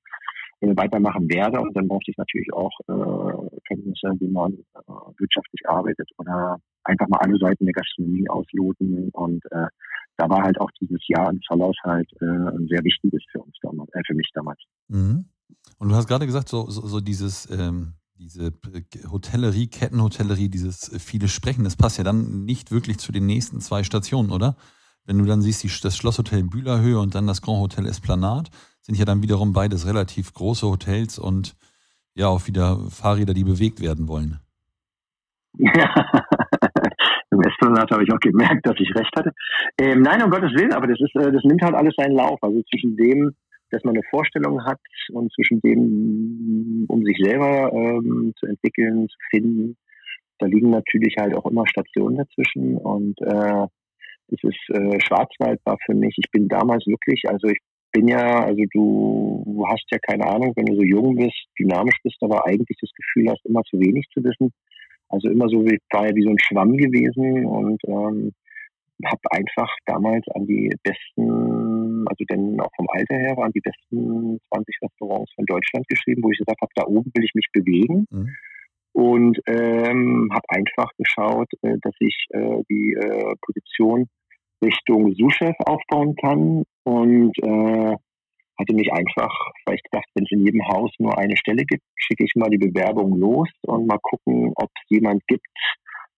äh, weitermachen werde. Und dann brauchte ich natürlich auch äh, Kenntnisse, wie man äh, wirtschaftlich arbeitet oder einfach mal alle Seiten der Gastronomie ausloten. Und äh, da war halt auch dieses Jahr im Zollhaus halt äh, ein sehr wichtiges für uns damals, äh, für mich damals. Mhm. Und du hast gerade gesagt, so, so, so dieses ähm, diese Hotellerie, Kettenhotellerie, dieses viele Sprechen, das passt ja dann nicht wirklich zu den nächsten zwei Stationen, oder? Wenn du dann siehst, das Schlosshotel Bühlerhöhe und dann das Grand Hotel Esplanade, sind ja dann wiederum beides relativ große Hotels und ja auch wieder Fahrräder, die bewegt werden wollen. Ja, <laughs> im Esplanade habe ich auch gemerkt, dass ich recht hatte. Ähm, nein, um Gottes Willen, aber das ist, äh, das nimmt halt alles seinen Lauf. Also zwischen dem, dass man eine Vorstellung hat und zwischen dem, um sich selber ähm, zu entwickeln, zu finden, da liegen natürlich halt auch immer Stationen dazwischen und äh, das ist äh, Schwarzwald war für mich. Ich bin damals wirklich, also ich bin ja, also du hast ja keine Ahnung, wenn du so jung bist, dynamisch bist, aber eigentlich das Gefühl hast, immer zu wenig zu wissen. Also immer so wie, war ja wie so ein Schwamm gewesen und ähm, habe einfach damals an die besten, also denn auch vom Alter her waren die besten 20 Restaurants von Deutschland geschrieben, wo ich gesagt habe, da oben will ich mich bewegen. Mhm. Und ähm, habe einfach geschaut, äh, dass ich äh, die äh, Position Richtung Sous-Chef aufbauen kann. Und äh, hatte mich einfach, weil ich gedacht, wenn es in jedem Haus nur eine Stelle gibt, schicke ich mal die Bewerbung los und mal gucken, ob es jemand gibt,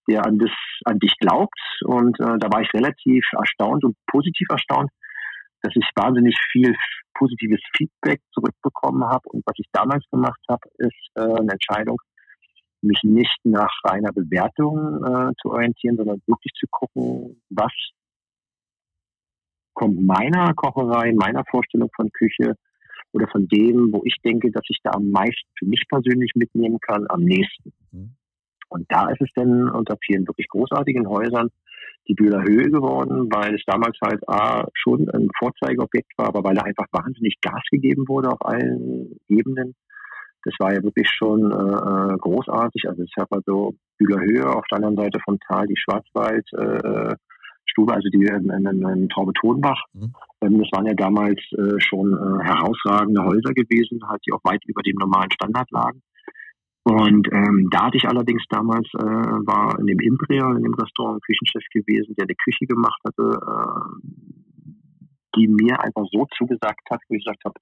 der an das, an dich glaubt. Und äh, da war ich relativ erstaunt und positiv erstaunt, dass ich wahnsinnig viel positives Feedback zurückbekommen habe. Und was ich damals gemacht habe, ist äh, eine Entscheidung, mich nicht nach reiner Bewertung äh, zu orientieren, sondern wirklich zu gucken, was kommt meiner Kocherei, meiner Vorstellung von Küche oder von dem, wo ich denke, dass ich da am meisten für mich persönlich mitnehmen kann, am nächsten. Mhm. Und da ist es dann unter vielen wirklich großartigen Häusern die Bühler Höhe geworden, weil es damals halt A, schon ein Vorzeigeobjekt war, aber weil da einfach wahnsinnig Gas gegeben wurde auf allen Ebenen. Das war ja wirklich schon äh, äh großartig. Also ich habe also Bühler Höhe auf der anderen Seite vom Tal, die Schwarzwald, äh, Stube, also die in, in, in Traube Tonbach. Mhm. Ähm, das waren ja damals äh, schon äh, herausragende Häuser gewesen, halt, die auch weit über dem normalen Standard lagen. Und ähm, da hatte ich allerdings damals, äh, war in dem Imperial, in dem Restaurant, Küchenchef gewesen, der eine Küche gemacht hatte, äh, die mir einfach so zugesagt hat, wo ich gesagt habe,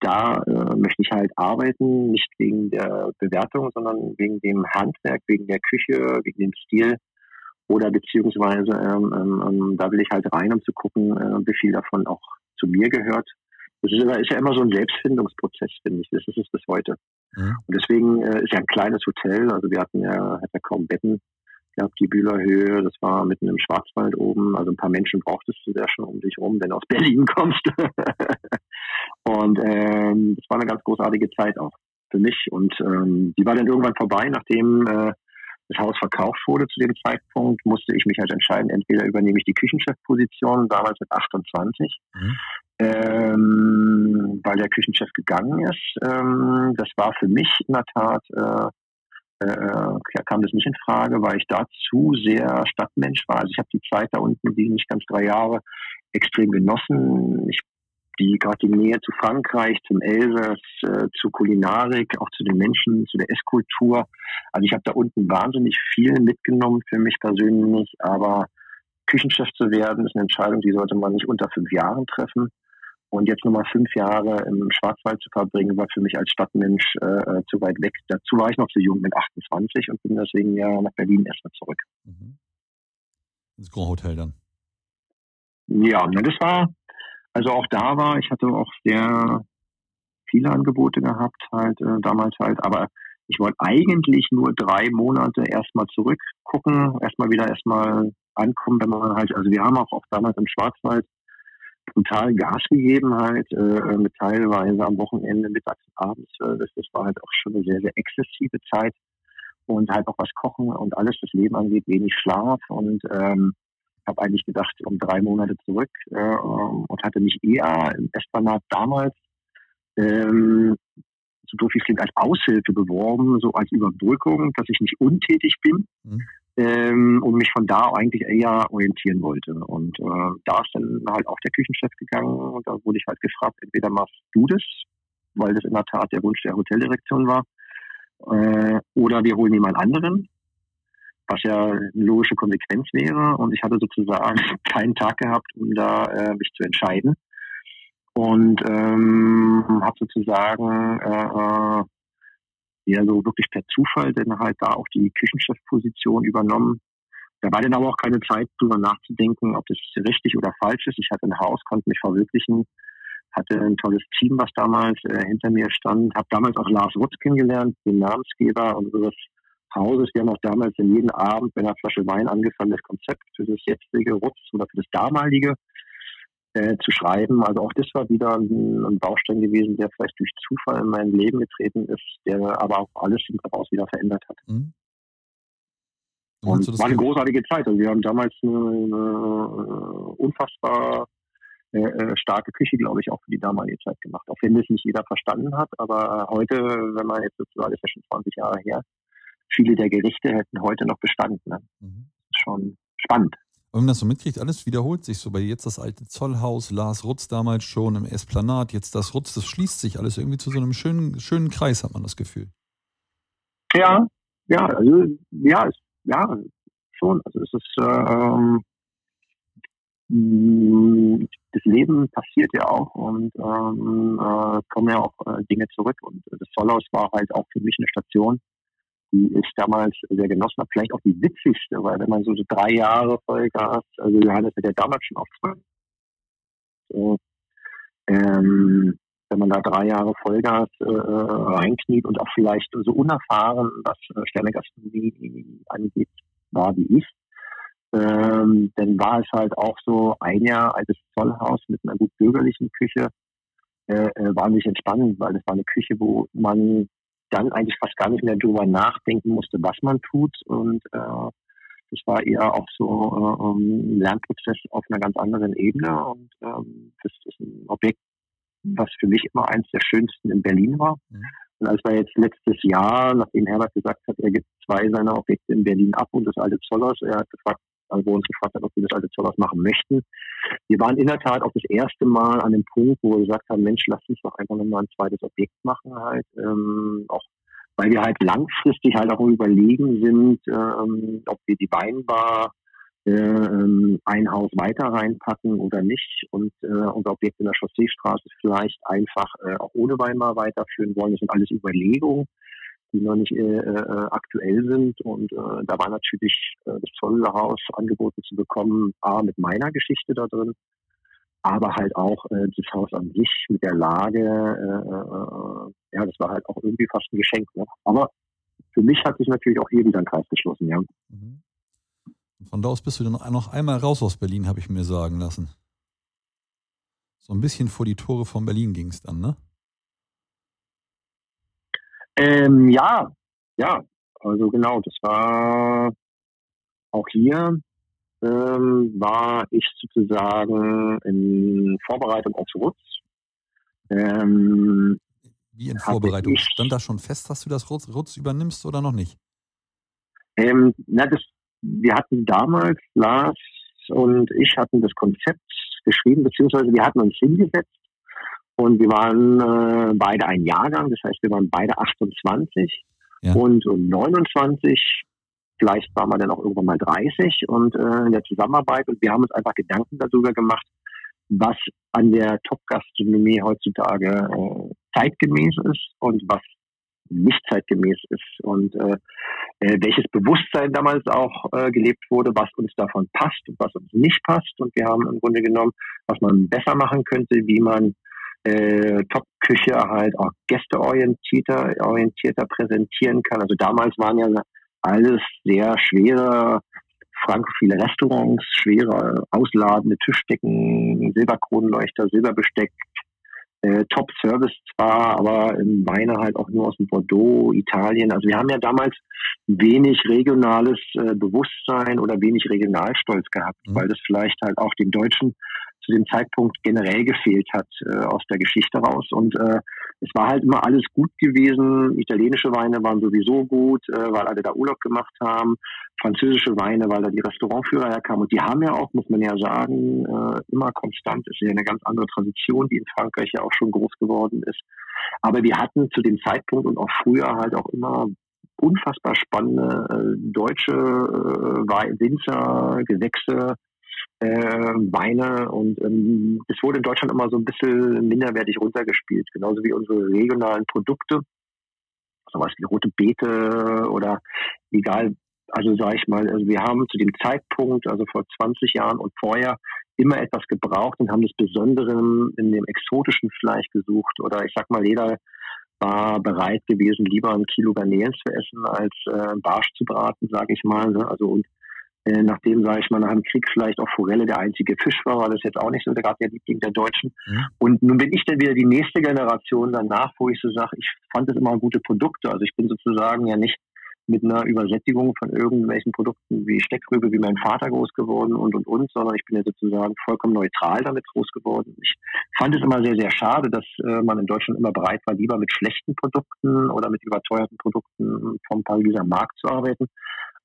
da äh, möchte ich halt arbeiten, nicht wegen der Bewertung, sondern wegen dem Handwerk, wegen der Küche, wegen dem Stil. Oder beziehungsweise ähm, ähm, ähm da will ich halt rein, um zu gucken, äh, wie viel davon auch zu mir gehört das ist, ist ja immer so ein Selbstfindungsprozess, finde ich. Das ist es bis heute. Mhm. Und deswegen äh, ist ja ein kleines Hotel. Also wir hatten ja, hat ja kaum Betten gehabt, die Bühlerhöhe. Das war mitten im Schwarzwald oben. Also ein paar Menschen brauchtest du da schon um dich rum, wenn du aus <laughs> Berlin kommst. und ähm, das war eine ganz großartige Zeit auch für mich. Und ähm, die war dann irgendwann vorbei, nachdem äh, das Haus verkauft wurde zu dem Zeitpunkt, musste ich mich halt entscheiden, entweder übernehme ich die Küchenchefposition, damals mit 28, mhm ähm, weil der Küchenchef gegangen ist. Ähm, das war für mich in der Tat, äh, äh, kam das nicht in Frage, weil ich da zu sehr Stadtmensch war. Also ich habe die Zeit da unten, die nicht ganz drei Jahre, extrem genossen. Ich die gerade die Nähe zu Frankreich, zum Elsass, äh, zur Kulinarik, auch zu den Menschen, zu der Esskultur. Also ich habe da unten wahnsinnig viel mitgenommen für mich persönlich, aber Küchenchef zu werden, ist eine Entscheidung, die sollte man nicht unter fünf Jahren treffen. Und jetzt nochmal fünf Jahre im Schwarzwald zu verbringen, war für mich als Stadtmensch äh, äh, zu weit weg. Dazu war ich noch zu jung mit 28 und bin deswegen ja nach Berlin erstmal zurück. Mhm. Das Grand Hotel dann. Ja, ne, das war, also auch da war, ich hatte auch sehr viele Angebote gehabt, halt äh, damals halt, aber ich wollte eigentlich nur drei Monate erstmal zurückgucken, erstmal wieder erstmal ankommen, wenn man halt, also wir haben auch, auch damals im Schwarzwald brutal Gas gegeben halt, äh, mit teilweise am Wochenende, mittags, abends. Äh, das, das war halt auch schon eine sehr, sehr exzessive Zeit. Und halt auch was Kochen und alles, das Leben angeht, wenig Schlaf. Und ähm, habe eigentlich gedacht, um drei Monate zurück äh, und hatte mich eher im Esplanat damals ähm, so doof ich klingt, als Aushilfe beworben, so als Überbrückung, dass ich nicht untätig bin. Mhm ähm, und mich von da eigentlich eher orientieren wollte. Und äh, da ist dann halt auch der Küchenchef gegangen und da wurde ich halt gefragt, entweder machst du das, weil das in der Tat der Wunsch der Hoteldirektion war, äh, oder wir holen jemand anderen, was ja eine logische Konsequenz wäre. Und ich hatte sozusagen <laughs> keinen Tag gehabt, um da äh, mich zu entscheiden. Und ähm, habe sozusagen äh, äh eher so wirklich per Zufall dann halt da auch die Küchenchefposition übernommen. Da war dann aber auch keine Zeit, drüber nachzudenken, ob das richtig oder falsch ist. Ich hatte ein Haus, konnte mich verwirklichen, hatte ein tolles Team, was damals äh, hinter mir stand. Habe damals auch Lars Rutz kennengelernt, den Namensgeber unseres Hauses. Wir haben auch damals in jeden Abend mit einer Flasche Wein angefangen, das Konzept für das jetzige Rutz oder für das damalige äh, zu schreiben. Also auch das war wieder ein, ein, Baustein gewesen, der vielleicht durch Zufall in mein Leben getreten ist, der aber auch alles daraus wieder verändert hat. Mhm. Und war eine großartige Zeit. Also wir haben damals eine, eine unfassbar äh, äh, starke Küche, glaube ich, auch für die damalige Zeit gemacht. Auch wenn das nicht jeder verstanden hat, aber heute, wenn man jetzt sozusagen, das ist ja schon 20 Jahre her, viele der Gerichte hätten heute noch bestanden. Ne? Mhm. Schon spannend. Wenn man das so mitkriegt, alles wiederholt sich so. Bei jetzt das alte Zollhaus, Lars Rutz damals schon im Esplanat, jetzt das Rutz, das schließt sich alles irgendwie zu so einem schönen, schönen Kreis, hat man das Gefühl. Ja, ja, also, ja, ja, schon. Also es ist, ähm, mh, das Leben passiert ja auch und ähm, äh, kommen ja auch äh, Dinge zurück. Und das Zollhaus war halt auch für mich eine Station, die ich damals sehr genossen habe. Vielleicht auch die witzigste, weil wenn man so, so drei Jahre Vollgas, also Johannes hat ja damals schon auf so, ähm, wenn man da drei Jahre Vollgas äh, reinkniet und auch vielleicht so unerfahren, was äh, Sternegastronomie angeht, war wie ich, ähm, dann war es halt auch so ein Jahr altes Zollhaus mit einer gut bürgerlichen Küche, äh, äh, wahnsinnig entspannend, weil das war eine Küche, wo man dann eigentlich fast gar nicht mehr drüber nachdenken musste, was man tut und äh, das war eher auch so äh, ein Lernprozess auf einer ganz anderen Ebene und ähm, das ist ein Objekt, was für mich immer eins der schönsten in Berlin war. Mhm. Und als wir jetzt letztes Jahr, nachdem Herbert gesagt hat, er gibt zwei seiner Objekte in Berlin ab und das alte Zollers, er hat gefragt, wo uns gefragt hat, ob wir das alte Zollers machen möchten. Wir waren in der Tat auch das erste Mal an dem Punkt, wo wir gesagt haben, Mensch, lass uns doch einfach nochmal ein zweites Objekt machen halt, ähm, auch weil wir halt langfristig halt auch überlegen sind, ähm, ob wir die Weinbar äh, ähm, ein Haus weiter reinpacken oder nicht und äh, unser Objekt in der Chausseestraße vielleicht einfach äh, auch ohne Weinbar weiterführen wollen. Das sind alles Überlegungen, die noch nicht äh, äh, aktuell sind und äh, da war natürlich äh, das Zollhaus angeboten zu bekommen, A, mit meiner Geschichte da drin, aber halt auch äh, das Haus an sich mit der Lage, äh, äh, ja, das war halt auch irgendwie fast ein Geschenk. Ne? Aber für mich hat sich natürlich auch hier wieder ein Kreis geschlossen, ja. Mhm. Von da aus bist du dann noch einmal raus aus Berlin, habe ich mir sagen lassen. So ein bisschen vor die Tore von Berlin ging es dann, ne? Ähm, ja, ja, also genau, das war auch hier ähm, war ich sozusagen in Vorbereitung aufs Rutz. Ähm, Wie in Vorbereitung? Stand da schon fest, dass du das Rutz, Rutz übernimmst oder noch nicht? Ähm, na, das, wir hatten damals, Lars und ich hatten das Konzept geschrieben, beziehungsweise wir hatten uns hingesetzt und wir waren äh, beide ein Jahrgang, das heißt, wir waren beide 28 ja. und 29 Vielleicht waren wir dann auch irgendwann mal 30 und äh, in der Zusammenarbeit und wir haben uns einfach Gedanken darüber gemacht, was an der Top-Gastronomie heutzutage äh, zeitgemäß ist und was nicht zeitgemäß ist und äh, äh, welches Bewusstsein damals auch äh, gelebt wurde, was uns davon passt und was uns nicht passt. Und wir haben im Grunde genommen, was man besser machen könnte, wie man äh, Top-Küche halt auch gästeorientierter orientierter präsentieren kann. Also damals waren ja alles sehr schwere, frankophile Restaurants, schwere, ausladende Tischdecken, Silberkronleuchter, Silberbesteck, äh, Top-Service zwar, aber im Weine halt auch nur aus dem Bordeaux, Italien. Also wir haben ja damals wenig regionales äh, Bewusstsein oder wenig Regionalstolz gehabt, mhm. weil das vielleicht halt auch den Deutschen zu dem Zeitpunkt generell gefehlt hat äh, aus der Geschichte raus. Und äh, es war halt immer alles gut gewesen. Italienische Weine waren sowieso gut, äh, weil alle da Urlaub gemacht haben. Französische Weine, weil da die Restaurantführer herkamen. Und die haben ja auch, muss man ja sagen, äh, immer konstant. Es ist ja eine ganz andere Tradition, die in Frankreich ja auch schon groß geworden ist. Aber wir hatten zu dem Zeitpunkt und auch früher halt auch immer unfassbar spannende äh, deutsche äh, Winzer, Gewächse, äh, Weine und ähm, es wurde in Deutschland immer so ein bisschen minderwertig runtergespielt, genauso wie unsere regionalen Produkte, sowas wie rote Beete oder egal, also sage ich mal, also wir haben zu dem Zeitpunkt, also vor 20 Jahren und vorher, immer etwas gebraucht und haben das Besondere in dem exotischen Fleisch gesucht oder ich sag mal, jeder war bereit gewesen, lieber ein Kilo Garnelen zu essen, als äh, Barsch zu braten, sage ich mal. Ne? Also und äh, nachdem, sage ich mal, nach dem Krieg vielleicht auch Forelle der einzige Fisch war, war das jetzt auch nicht so gerade der Liebling der Deutschen. Mhm. Und nun bin ich dann wieder die nächste Generation danach, wo ich so sage, ich fand es immer gute Produkte. Also ich bin sozusagen ja nicht mit einer Übersättigung von irgendwelchen Produkten wie Steckrübe, wie mein Vater groß geworden und und und, sondern ich bin ja sozusagen vollkommen neutral damit groß geworden. Ich fand es immer sehr, sehr schade, dass äh, man in Deutschland immer bereit war, lieber mit schlechten Produkten oder mit überteuerten Produkten vom Pariser Markt zu arbeiten,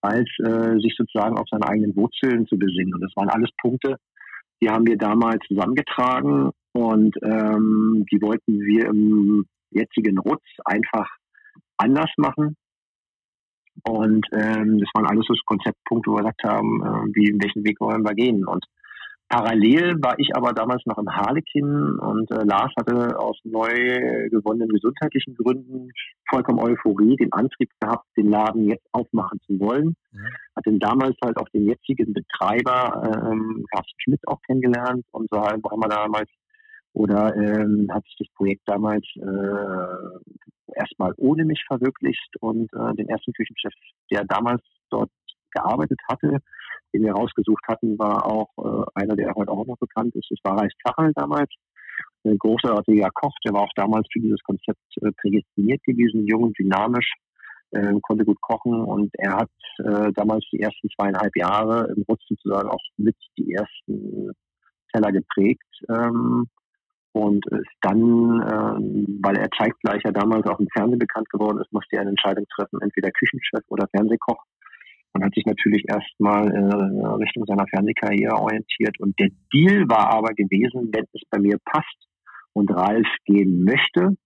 als äh, sich sozusagen auf seine eigenen Wurzeln zu besinnen. Und das waren alles Punkte, die haben wir damals zusammengetragen und ähm, die wollten wir im jetzigen Rutz einfach anders machen. Und ähm, das waren alles so Konzeptpunkte, wo wir gesagt haben, äh, wie, in welchen Weg wollen wir gehen. Und Parallel war ich aber damals noch im Harlekin und äh, Lars hatte aus neu gewonnenen gesundheitlichen Gründen vollkommen Euphorie, den Antrieb gehabt, den Laden jetzt aufmachen zu wollen. Mhm. Hat den damals halt auch den jetzigen Betreiber, ähm, Carsten Schmidt, auch kennengelernt und so haben wir damals oder ähm, hat sich das Projekt damals äh, erstmal ohne mich verwirklicht und äh, den ersten Küchenchef, der damals dort gearbeitet hatte, den wir rausgesucht hatten, war auch äh, einer, der heute auch noch bekannt ist. Das war Reis Kachel damals, ein großartiger Koch, der war auch damals für dieses Konzept äh, prädestiniert gewesen, jung dynamisch, äh, konnte gut kochen und er hat äh, damals die ersten zweieinhalb Jahre im Rutsch sozusagen auch mit die ersten Teller geprägt. Ähm, und ist dann, äh, weil er zeitgleich ja damals auch im Fernsehen bekannt geworden ist, musste er eine Entscheidung treffen, entweder Küchenchef oder Fernsehkoch und hat sich natürlich erstmal äh, Richtung seiner Fernsehkarriere orientiert. Und der Deal war aber gewesen, wenn es bei mir passt und Ralf gehen möchte,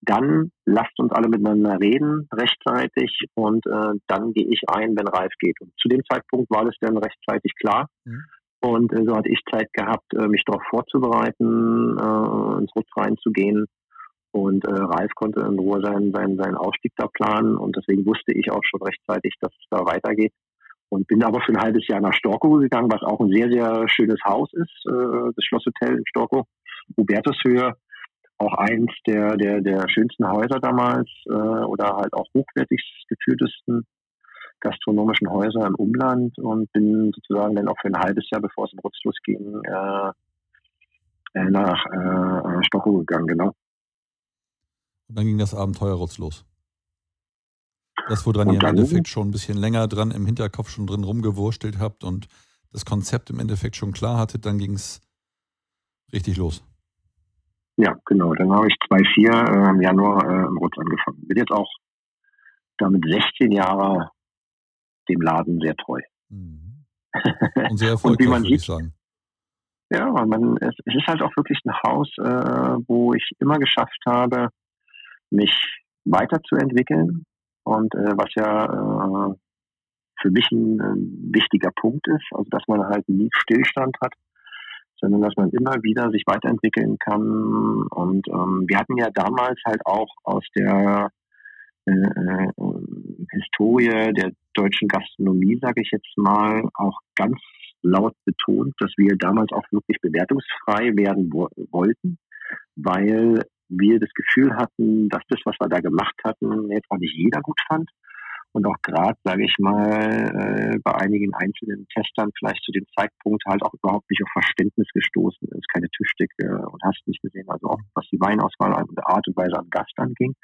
dann lasst uns alle miteinander reden rechtzeitig und äh, dann gehe ich ein, wenn Ralf geht. Und zu dem Zeitpunkt war das dann rechtzeitig klar. Mhm. Und äh, so hatte ich Zeit gehabt, äh, mich darauf vorzubereiten, äh, ins Rutsch reinzugehen und äh, Ralf konnte in Ruhe seinen, seinen, seinen Ausstieg da planen und deswegen wusste ich auch schon rechtzeitig, dass es da weitergeht. Und bin aber für ein halbes Jahr nach Storkow gegangen, was auch ein sehr, sehr schönes Haus ist, äh, das Schlosshotel in Storkow, Hubertushöhe. Auch eins der, der, der schönsten Häuser damals äh, oder halt auch hochwertigst geführtesten gastronomischen Häuser im Umland und bin sozusagen dann auch für ein halbes Jahr, bevor es im Rutzlos ging, äh, äh nach äh, Storkow gegangen, genau. Und dann ging das Abenteuerrutz los. Das, woran ihr im Endeffekt schon ein bisschen länger dran im Hinterkopf schon drin rumgewurstelt habt und das Konzept im Endeffekt schon klar hattet, dann ging es richtig los. Ja, genau. Dann habe ich 2004 äh, im Januar äh, im Rutz angefangen. Bin jetzt auch damit 16 Jahre dem Laden sehr treu. Mhm. <laughs> Und sehr erfolgreich, und würde ich sagen. Ja, man, es, es, ist halt auch wirklich ein Haus, äh, wo ich immer geschafft habe, mich weiterzuentwickeln und äh, was ja äh, für mich ein, ein wichtiger Punkt ist, also dass man halt nie Stillstand hat, sondern dass man immer wieder sich weiterentwickeln kann. Und ähm, wir hatten ja damals halt auch aus der äh, äh, Historie der deutschen Gastronomie, sage ich jetzt mal, auch ganz laut betont, dass wir damals auch wirklich bewertungsfrei werden wo wollten, weil wir das Gefühl hatten, dass das, was wir da gemacht hatten, jetzt auch nicht jeder gut fand. Und auch gerade, sage ich mal, äh, bei einigen einzelnen Testern vielleicht zu dem Zeitpunkt halt auch überhaupt nicht auf Verständnis gestoßen ist, keine Tischdecke und hast nicht gesehen, also auch was die Weinauswahl und der Art und Weise am Gast anging.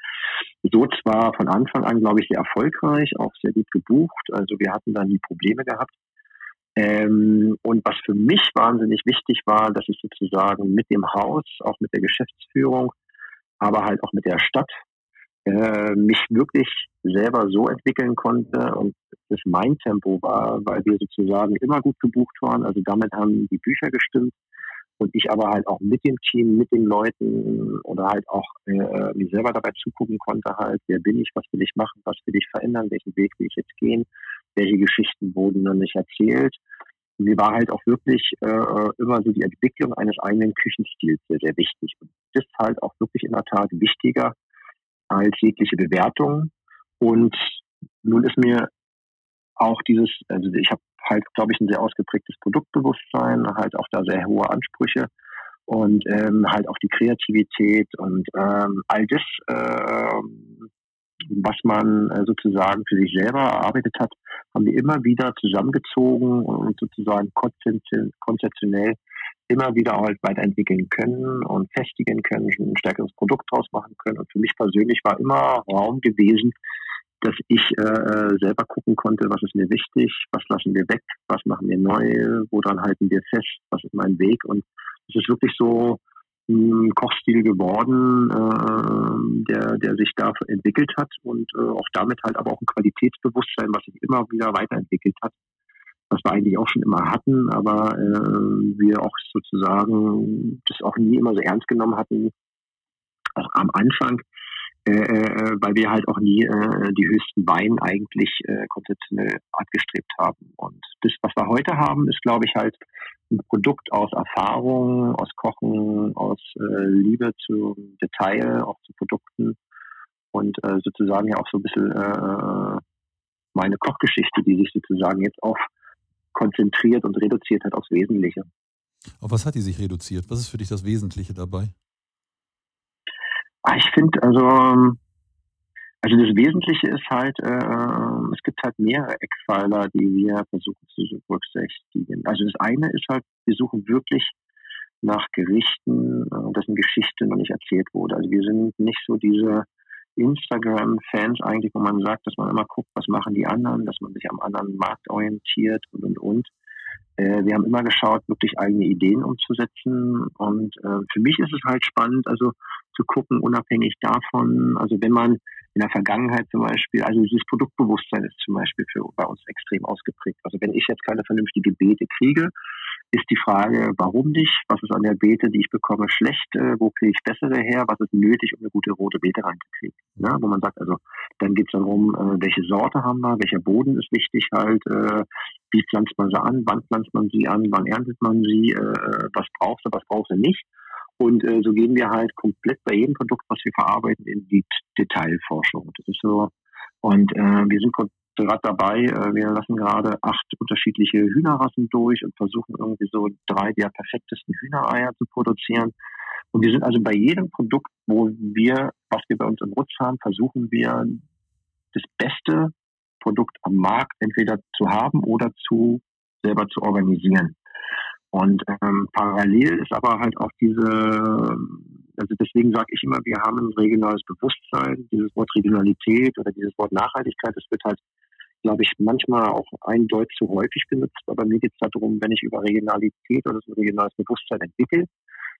So zwar von Anfang an, glaube ich, sehr erfolgreich, auch sehr gut gebucht, also wir hatten da nie Probleme gehabt. Ähm, und was für mich wahnsinnig wichtig war, dass ich sozusagen mit dem Haus, auch mit der Geschäftsführung, aber halt auch mit der Stadt äh, mich wirklich selber so entwickeln konnte. Und das mein Tempo war, weil wir sozusagen immer gut gebucht waren. Also damit haben die Bücher gestimmt. Und ich aber halt auch mit dem Team, mit den Leuten oder halt auch äh, mir selber dabei zugucken konnte halt, wer bin ich, was will ich machen, was will ich verändern, welchen Weg will ich jetzt gehen, welche Geschichten wurden noch nicht erzählt mir war halt auch wirklich äh, immer so die Entwicklung eines eigenen Küchenstils sehr, sehr wichtig. Und das ist halt auch wirklich in der Tat wichtiger als jegliche Bewertung. Und nun ist mir auch dieses, also ich habe halt, glaube ich, ein sehr ausgeprägtes Produktbewusstsein, halt auch da sehr hohe Ansprüche und ähm, halt auch die Kreativität und ähm, all das ähm, was man äh, sozusagen für sich selber erarbeitet hat, haben wir immer wieder zusammengezogen und sozusagen konzeptionell immer wieder halt weiterentwickeln können und festigen können, ein stärkeres Produkt draus machen können. Und für mich persönlich war immer Raum gewesen, dass ich äh, äh selber gucken konnte, was ist mir wichtig, was lassen wir weg, was machen wir neu, woran halten wir fest, was ist mein Weg. Und es ist wirklich so, ein Kochstil geworden, äh, der, der sich da entwickelt hat und äh, auch damit halt aber auch ein Qualitätsbewusstsein, was sich immer wieder weiterentwickelt hat, was wir eigentlich auch schon immer hatten, aber äh, wir auch sozusagen das auch nie immer so ernst genommen hatten. Auch am Anfang weil wir halt auch nie äh, die höchsten Weine eigentlich äh, konzeptionell abgestrebt haben. Und das, was wir heute haben, ist, glaube ich, halt ein Produkt aus Erfahrung, aus Kochen, aus äh, Liebe zum Detail, auch zu Produkten und äh, sozusagen ja auch so ein bisschen äh, meine Kochgeschichte, die sich sozusagen jetzt auf konzentriert und reduziert hat aufs Wesentliche. Auf was hat die sich reduziert? Was ist für dich das Wesentliche dabei? Ah, ich finde, also, ähm, also das Wesentliche ist halt, äh, ähm, es gibt halt mehrere Eckpfeiler, die wir versuchen zu berücksichtigen. Also das eine ist halt, wir suchen wirklich nach Gerichten, äh, dessen Geschichte noch nicht erzählt wurde. Also wir sind nicht so diese Instagram-Fans eigentlich, wo man sagt, dass man immer guckt, was machen die anderen, dass man sich am anderen Markt orientiert und und und. Äh, wir haben immer geschaut, wirklich eigene Ideen umzusetzen. Und äh, für mich ist es halt spannend, also zu gucken, unabhängig davon, also wenn man in der Vergangenheit zum Beispiel, also dieses Produktbewusstsein ist zum Beispiel für bei uns extrem ausgeprägt. Also wenn ich jetzt keine vernünftige Beete kriege, ist die Frage, warum nicht? Was ist an der Beete, die ich bekomme, schlecht? Äh, wo kriege ich bessere her? Was ist nötig, um eine gute rote Beete reinzukriegen? Ja, wo man sagt, also dann geht es darum, äh, welche Sorte haben wir, welcher Boden ist wichtig halt, äh, wie pflanzt man sie an, wann pflanzt man sie an, wann erntet man sie, was braucht sie, was braucht sie nicht. Und äh, so gehen wir halt komplett bei jedem Produkt, was wir verarbeiten, in die Detailforschung. Das ist so. Und äh, wir sind gerade dabei, äh, wir lassen gerade acht unterschiedliche Hühnerrassen durch und versuchen irgendwie so drei der perfektesten Hühnereier zu produzieren. Und wir sind also bei jedem Produkt, wo wir, was wir bei uns im Rutsch haben, versuchen wir das beste Produkt am Markt entweder zu haben oder zu selber zu organisieren. Und ähm, parallel ist aber halt auch diese, also deswegen sage ich immer, wir haben ein regionales Bewusstsein, dieses Wort Regionalität oder dieses Wort Nachhaltigkeit, das wird halt, glaube ich, manchmal auch eindeutig zu häufig benutzt. Aber mir geht es darum, wenn ich über Regionalität oder so regionales Bewusstsein entwickle,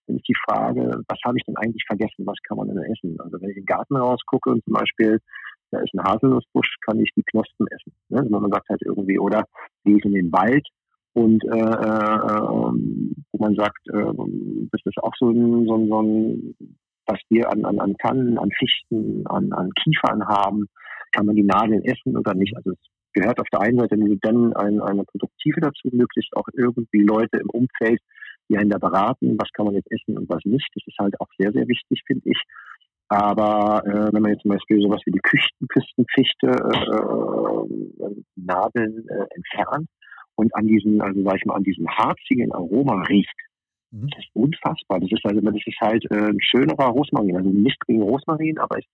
dann ist die Frage, was habe ich denn eigentlich vergessen, was kann man denn essen? Also wenn ich in den Garten rausgucke und zum Beispiel da ist ein Haselnussbusch, kann ich die Knospen essen. Ne? Man sagt halt irgendwie, oder gehe ich in den Wald und äh, äh, wo man sagt, äh, das ist auch so ein, so ein, so ein was wir an, an, an Tannen, an Fichten, an, an Kiefern haben, kann man die Nadeln essen oder nicht. Also es gehört auf der einen Seite dann ein, eine Produktive dazu, möglichst auch irgendwie Leute im Umfeld, die einen da beraten, was kann man jetzt essen und was nicht. Das ist halt auch sehr, sehr wichtig, finde ich. Aber äh, wenn man jetzt zum Beispiel sowas wie die Küsten, Küstenfichte äh, äh, Nadeln äh, entfernt und an diesen, also sag ich mal, an diesem harzigen Aroma riecht, mhm. das ist unfassbar. Das ist also, das ist halt äh, ein schönerer Rosmarin, also nicht gegen Rosmarin, aber ich,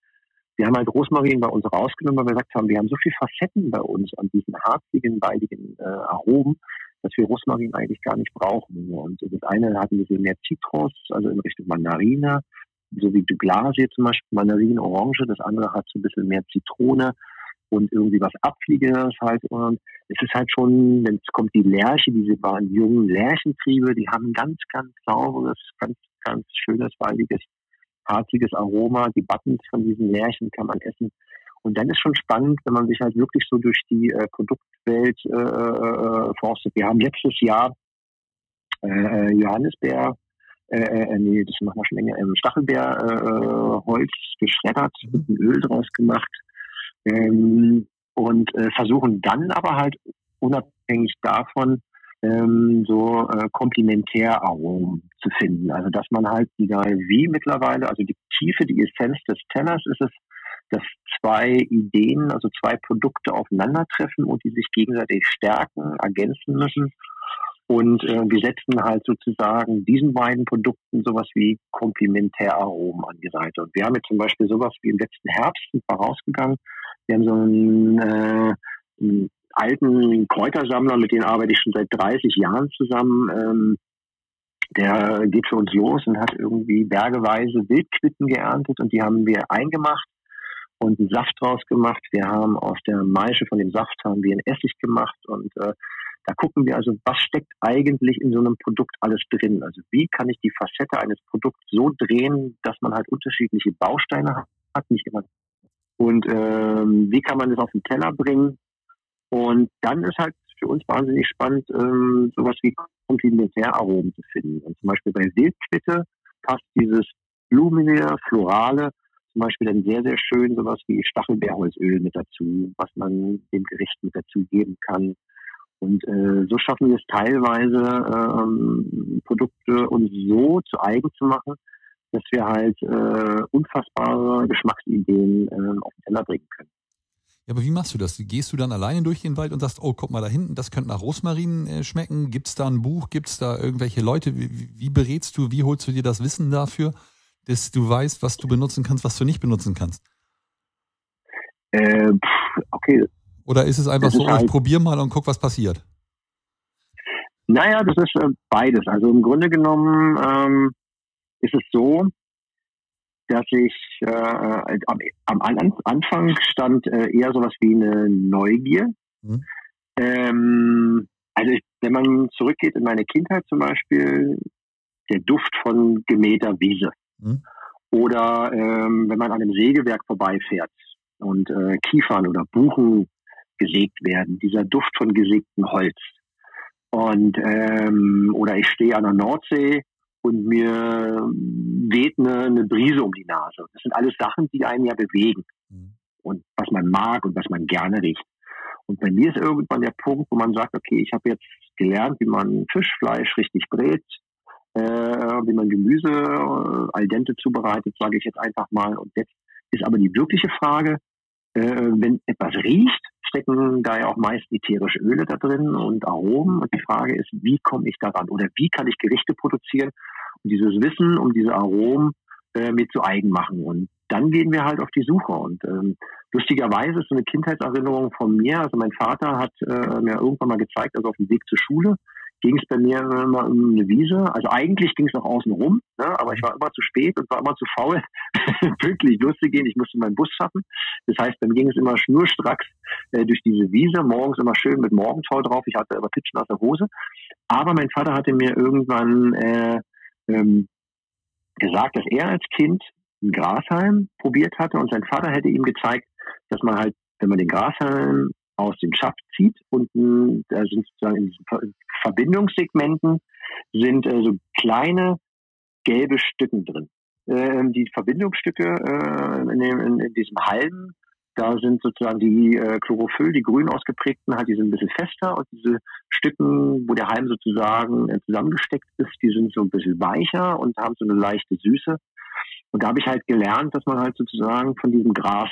wir haben halt Rosmarin bei uns rausgenommen, weil wir gesagt haben, wir haben so viele Facetten bei uns an diesen harzigen, weidigen äh, Aromen, dass wir Rosmarin eigentlich gar nicht brauchen. Und das eine hat ein bisschen mehr Zitrus, also in Richtung Mandarine, so wie Douglasie zum Beispiel, Mandarinen, Orange, das andere hat so ein bisschen mehr Zitrone und irgendwie was Abfliegendes halt. Und es ist halt schon, wenn es kommt die Lerche, diese waren jungen Lärchentriebe, die haben ganz, ganz sauberes, ganz, ganz schönes, waldiges, hartiges Aroma. Die Buttons von diesen Lärchen kann man essen. Und dann ist schon spannend, wenn man sich halt wirklich so durch die äh, Produktwelt äh, äh, forstet. Wir haben letztes Jahr äh, äh Johannisbeer äh, äh, nee, das machen wir schon länger, ähm, Stachelbeerholz äh, geschreddert, mhm. mit Öl draus gemacht ähm, und äh, versuchen dann aber halt unabhängig davon ähm, so äh, Komplementäraromen zu finden. Also dass man halt, egal wie mittlerweile, also die Tiefe, die Essenz des Tellers ist es, dass zwei Ideen, also zwei Produkte aufeinandertreffen und die sich gegenseitig stärken, ergänzen müssen und äh, wir setzen halt sozusagen diesen beiden Produkten sowas wie Komplementäraromen an die Seite. Und wir haben jetzt zum Beispiel sowas wie im letzten Herbst vorausgegangen. Wir haben so einen, äh, einen alten Kräutersammler, mit dem arbeite ich schon seit 30 Jahren zusammen. Ähm, der geht für uns los und hat irgendwie bergeweise Wildquitten geerntet und die haben wir eingemacht und einen Saft draus gemacht. Wir haben aus der Maische von dem Saft haben wir einen Essig gemacht und äh, da gucken wir also, was steckt eigentlich in so einem Produkt alles drin? Also wie kann ich die Facette eines Produkts so drehen, dass man halt unterschiedliche Bausteine hat, nicht immer. Und ähm, wie kann man das auf den Teller bringen? Und dann ist halt für uns wahnsinnig spannend, ähm, sowas wie Komplementäraromen zu finden. Und zum Beispiel bei Wildquitte passt dieses blumige, florale zum Beispiel dann sehr, sehr schön sowas wie Stachelbeerholzöl mit dazu, was man dem Gericht mit dazu geben kann. Und äh, so schaffen wir es teilweise, ähm, Produkte uns so zu eigen zu machen, dass wir halt äh, unfassbare Geschmacksideen äh, auf den Teller bringen können. Ja, aber wie machst du das? Gehst du dann alleine durch den Wald und sagst, oh, guck mal da hinten, das könnte nach Rosmarin äh, schmecken? Gibt es da ein Buch? Gibt es da irgendwelche Leute? Wie, wie berätst du, wie holst du dir das Wissen dafür, dass du weißt, was du benutzen kannst, was du nicht benutzen kannst? Äh, okay. Oder ist es einfach so, halt ich probiere mal und guck, was passiert? Naja, das ist äh, beides. Also im Grunde genommen ähm, ist es so, dass ich äh, am, am, Anfang stand äh, eher sowas wie eine Neugier. Mhm. Ähm, also ich, wenn man zurückgeht in meine Kindheit zum Beispiel, der Duft von gemähter Wiese. Mhm. Oder ähm, wenn man an einem Sägewerk vorbeifährt und äh, Kiefern oder Buchen gesägt werden, dieser Duft von gesägtem Holz. Und ähm, oder ich stehe an der Nordsee und mir weht eine, eine Brise um die Nase. Das sind alles Sachen, die einen ja bewegen mhm. und was man mag und was man gerne riecht. Und bei mir ist irgendwann der Punkt, wo man sagt, okay, ich habe jetzt gelernt, wie man Fischfleisch richtig brät, äh, wie man Gemüse äh, al dente zubereitet, sage ich jetzt einfach mal. Und jetzt ist aber die wirkliche Frage, äh, wenn etwas riecht, stecken da ja auch meist ätherische Öle da drin und Aromen. Und die Frage ist, wie komme ich daran oder wie kann ich Gerichte produzieren und dieses Wissen um diese Aromen äh, mir zu eigen machen. Und dann gehen wir halt auf die Suche. Und ähm, lustigerweise ist so eine Kindheitserinnerung von mir. Also mein Vater hat äh, mir irgendwann mal gezeigt, also auf dem Weg zur Schule, ging es bei mir immer um eine Wiese. Also eigentlich ging es noch außen rum, ne? aber ich war immer zu spät und war immer zu faul, <laughs> wirklich loszugehen. Ich musste meinen Bus schaffen. Das heißt, dann ging es immer schnurstracks äh, durch diese Wiese, morgens immer schön mit Morgentau drauf. Ich hatte aber Pitchen aus der Hose. Aber mein Vater hatte mir irgendwann äh, ähm, gesagt, dass er als Kind ein Grashalm probiert hatte und sein Vater hätte ihm gezeigt, dass man halt, wenn man den Grashalm aus dem Schaft zieht und da sind sozusagen in diesen Verbindungssegmenten sind äh, so kleine gelbe Stücken drin. Ähm, die Verbindungsstücke äh, in, dem, in, in, diesem Halm, da sind sozusagen die äh, Chlorophyll, die grün ausgeprägten, halt die sind ein bisschen fester und diese Stücken, wo der Halm sozusagen äh, zusammengesteckt ist, die sind so ein bisschen weicher und haben so eine leichte Süße. Und da habe ich halt gelernt, dass man halt sozusagen von diesem Gras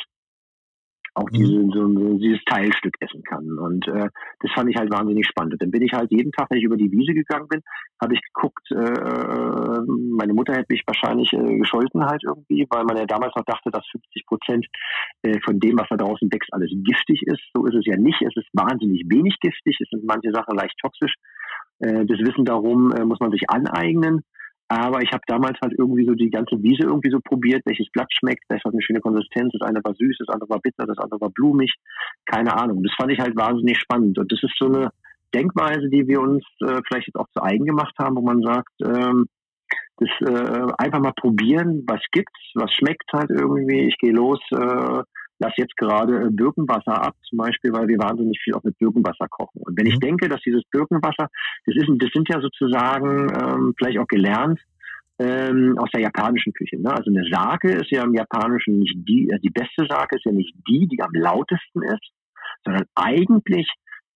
auch mhm. diese, so, dieses Teilstück essen kann. Und äh, das fand ich halt wahnsinnig spannend. Und dann bin ich halt jeden Tag, wenn ich über die Wiese gegangen bin, habe ich geguckt, äh, äh, meine Mutter hätte mich wahrscheinlich äh, gescholten halt irgendwie, weil man ja damals noch dachte, dass 50 Prozent äh, von dem, was da draußen wächst, alles giftig ist. So ist es ja nicht. Es ist wahnsinnig wenig giftig. Es sind manche Sachen leicht toxisch. Äh, das Wissen darum äh, muss man sich aneignen. Aber ich habe damals halt irgendwie so die ganze Wiese irgendwie so probiert, welches Blatt schmeckt, das hat eine schöne Konsistenz, das eine war süß, das andere war bitter, das andere war blumig, keine Ahnung. Das fand ich halt wahnsinnig spannend. Und das ist so eine Denkweise, die wir uns äh, vielleicht jetzt auch zu eigen gemacht haben, wo man sagt, ähm, das äh, einfach mal probieren, was gibt's, was schmeckt halt irgendwie, ich gehe los, äh, lass jetzt gerade äh, Birkenwasser ab, zum Beispiel, weil wir wahnsinnig viel auch mit Birkenwasser kochen. Und wenn ich mhm. denke, dass dieses Birkenwasser, das ist, das sind ja sozusagen ähm, vielleicht auch gelernt ähm, aus der japanischen Küche. Ne? Also eine Sake ist ja im Japanischen nicht die, also die beste Sake ist ja nicht die, die am lautesten ist, sondern eigentlich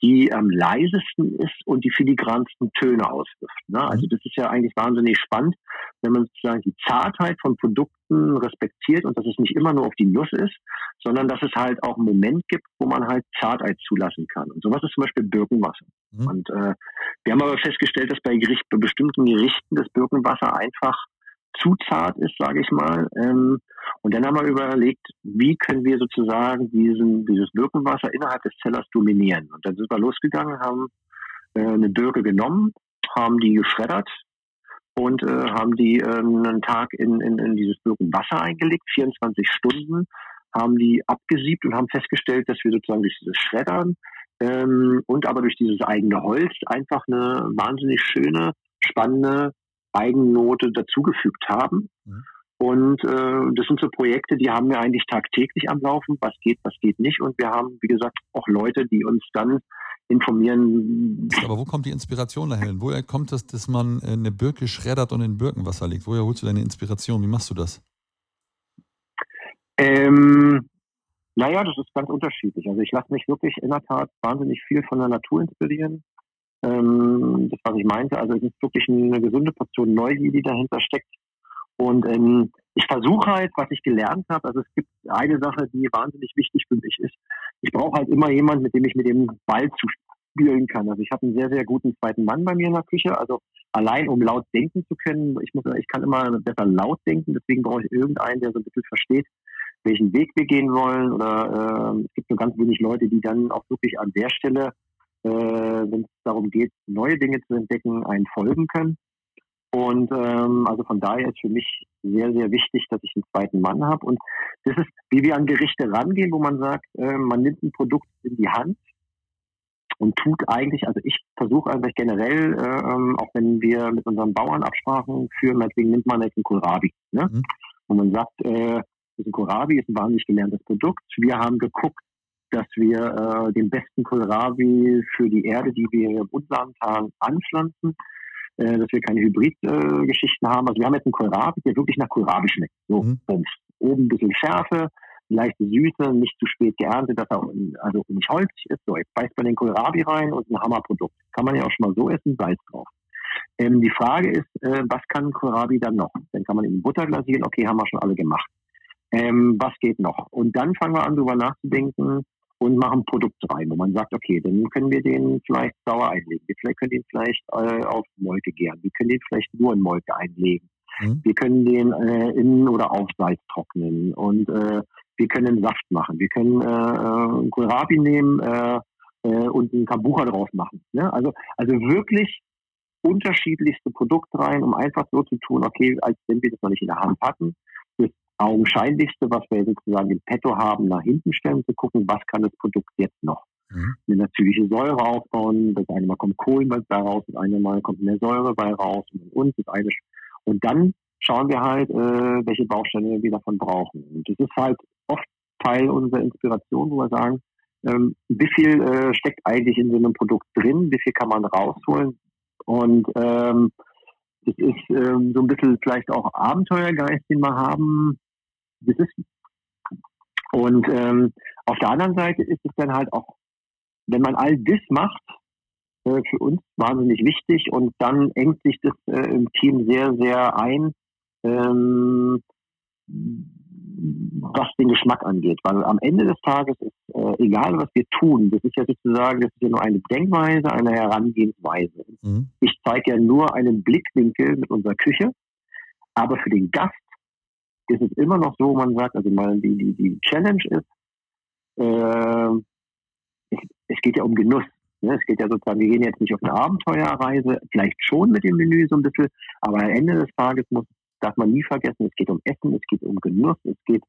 die am leisesten ist und die filigransten Töne auswirft. Ne? Also mhm. das ist ja eigentlich wahnsinnig spannend, wenn man sozusagen die Zartheit von Produkten respektiert und dass es nicht immer nur auf die Nuss ist, sondern dass es halt auch einen Moment gibt, wo man halt Zartheit zulassen kann. Und sowas ist zum Beispiel Birkenwasser. Mhm. Und äh, wir haben aber festgestellt, dass bei, Gericht, bei bestimmten Gerichten das Birkenwasser einfach zu zart ist, sage ich mal. Ähm, und dann haben wir überlegt, wie können wir sozusagen diesen, dieses Birkenwasser innerhalb des Zellers dominieren. Und dann sind wir losgegangen, haben äh, eine Birke genommen, haben die geschreddert und äh, haben die äh, einen Tag in, in, in dieses Birkenwasser eingelegt, 24 Stunden, haben die abgesiebt und haben festgestellt, dass wir sozusagen durch dieses Schreddern ähm, und aber durch dieses eigene Holz einfach eine wahnsinnig schöne, spannende Eigennote dazugefügt haben. Mhm. Und äh, das sind so Projekte, die haben wir eigentlich tagtäglich am Laufen, was geht, was geht nicht. Und wir haben, wie gesagt, auch Leute, die uns dann informieren. Aber wo kommt die Inspiration dahin? Woher kommt das, dass man eine Birke schreddert und in Birkenwasser legt? Woher holst du deine Inspiration? Wie machst du das? Ähm, naja, das ist ganz unterschiedlich. Also ich lasse mich wirklich in der Tat wahnsinnig viel von der Natur inspirieren. Ähm, das, was ich meinte, also es ist wirklich eine gesunde Portion Neugier, die dahinter steckt. Und ähm, ich versuche halt, was ich gelernt habe, also es gibt eine Sache, die wahnsinnig wichtig für mich ist. Ich brauche halt immer jemanden, mit dem ich mit dem Ball zuspielen kann. Also ich habe einen sehr, sehr guten zweiten Mann bei mir in der Küche. Also allein um laut denken zu können, ich muss, ich kann immer besser laut denken, deswegen brauche ich irgendeinen, der so ein bisschen versteht, welchen Weg wir gehen wollen. Oder äh, es gibt nur ganz wenig Leute, die dann auch wirklich an der Stelle, äh, wenn es darum geht, neue Dinge zu entdecken, einen folgen können. Und ähm, also von daher ist für mich sehr, sehr wichtig, dass ich einen zweiten Mann habe. Und das ist, wie wir an Gerichte rangehen, wo man sagt, äh, man nimmt ein Produkt in die Hand und tut eigentlich, also ich versuche einfach generell, äh, auch wenn wir mit unseren Bauern Absprachen führen, deswegen nimmt man jetzt einen Kohlrabi. Ne? Mhm. Und man sagt, äh, das ist ein Kohlrabi, ist ein wahnsinnig gelerntes Produkt. Wir haben geguckt, dass wir äh, den besten Kohlrabi für die Erde, die wir im Unlandtal anpflanzen, äh, dass wir keine Hybrid-Geschichten äh, haben. Also wir haben jetzt einen Kohlrabi, der wirklich nach Kohlrabi schmeckt. So, mhm. Bums. Oben ein bisschen Schärfe, leichte Süße, nicht zu spät geerntet, dass er also nicht holzig ist. So, jetzt beißt man den Kohlrabi rein und ein Hammerprodukt. Kann man ja auch schon mal so essen, Salz drauf. Ähm, die Frage ist, äh, was kann Kohlrabi dann noch? Dann kann man in Butter glasieren, okay, haben wir schon alle gemacht. Ähm, was geht noch? Und dann fangen wir an, darüber nachzudenken und machen ein Produkt rein, wo man sagt, okay, dann können wir den vielleicht sauer einlegen. Wir vielleicht können den vielleicht äh, auf Molke gären. Wir können den vielleicht nur in Molke einlegen. Mhm. Wir können den äh, in oder auf Salz trocknen und äh, wir können Saft machen. Wir können äh, äh einen Kohlrabi nehmen äh, äh, und einen Kambucha drauf machen. Ne? Also, also wirklich unterschiedlichste Produkte rein, um einfach so zu tun, okay, als wenn wir das noch nicht in der Hand hatten, Augenscheinlichste, was wir sozusagen im Petto haben, nach hinten stellen, zu gucken, was kann das Produkt jetzt noch. Mhm. Eine natürliche Säure aufbauen, das eine Mal kommt Kohlenwasser bei raus, das eine Mal kommt mehr Säure bei raus und, und das eine und dann schauen wir halt, äh, welche Bausteine wir davon brauchen. Und das ist halt oft Teil unserer Inspiration, wo wir sagen, ähm, wie viel äh, steckt eigentlich in so einem Produkt drin, wie viel kann man rausholen. Und ähm, das ist ähm, so ein bisschen vielleicht auch Abenteuergeist, den wir haben. Ist und ähm, auf der anderen Seite ist es dann halt auch, wenn man all das macht, äh, für uns wahnsinnig wichtig und dann engt sich das äh, im Team sehr, sehr ein, ähm, was den Geschmack angeht. Weil am Ende des Tages ist äh, egal, was wir tun, das ist ja sozusagen, das ist ja nur eine Denkweise, eine Herangehensweise. Mhm. Ich zeige ja nur einen Blickwinkel mit unserer Küche, aber für den Gast ist es immer noch so, man sagt, also mal die, die, die Challenge ist, äh, es, geht ja um Genuss. Ne? Es geht ja sozusagen, wir gehen jetzt nicht auf eine Abenteuerreise, vielleicht schon mit dem Menü so ein bisschen, aber am Ende des Tages muss darf man nie vergessen, es geht um Essen, es geht um Genuss, es geht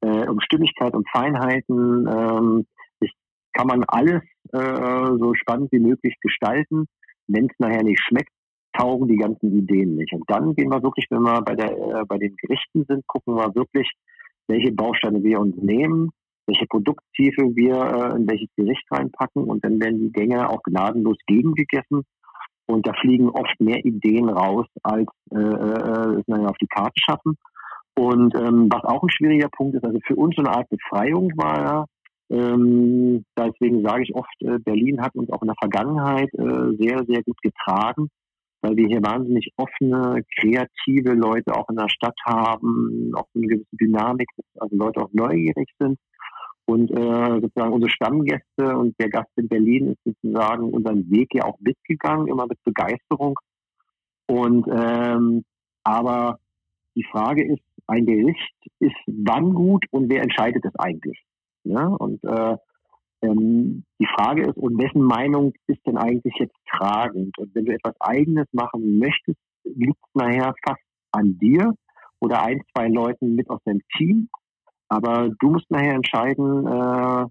äh, um Stimmigkeit, um Feinheiten. Ähm, es kann man alles äh, so spannend wie möglich gestalten. Wenn es nachher nicht schmeckt, taugen die ganzen Ideen nicht. Und dann gehen wir wirklich, wenn wir bei, der, äh, bei den Gerichten sind, gucken wir wirklich, welche Bausteine wir uns nehmen, welche Produkttiefe wir äh, in welches Gericht reinpacken und dann werden die Gänge auch gnadenlos gegengegessen und da fliegen oft mehr Ideen raus, als äh, äh, naja, auf die Karte schaffen. Und ähm, was auch ein schwieriger Punkt ist, also für uns so eine Art Befreiung war, ähm, deswegen sage ich oft, äh, Berlin hat uns auch in der Vergangenheit äh, sehr, sehr gut getragen, weil wir hier wahnsinnig offene, kreative Leute auch in der Stadt haben, auch eine gewisse Dynamik, also Leute auch neugierig sind. Und äh, sozusagen unsere Stammgäste und der Gast in Berlin ist sozusagen unseren Weg ja auch mitgegangen, immer mit Begeisterung. Und ähm, aber die Frage ist, ein Gericht ist wann gut und wer entscheidet es eigentlich? Ja? Und äh, ähm, die Frage ist, und wessen Meinung ist denn eigentlich jetzt tragend? Und wenn du etwas Eigenes machen möchtest, liegt es nachher fast an dir oder ein, zwei Leuten mit aus deinem Team. Aber du musst nachher entscheiden, äh,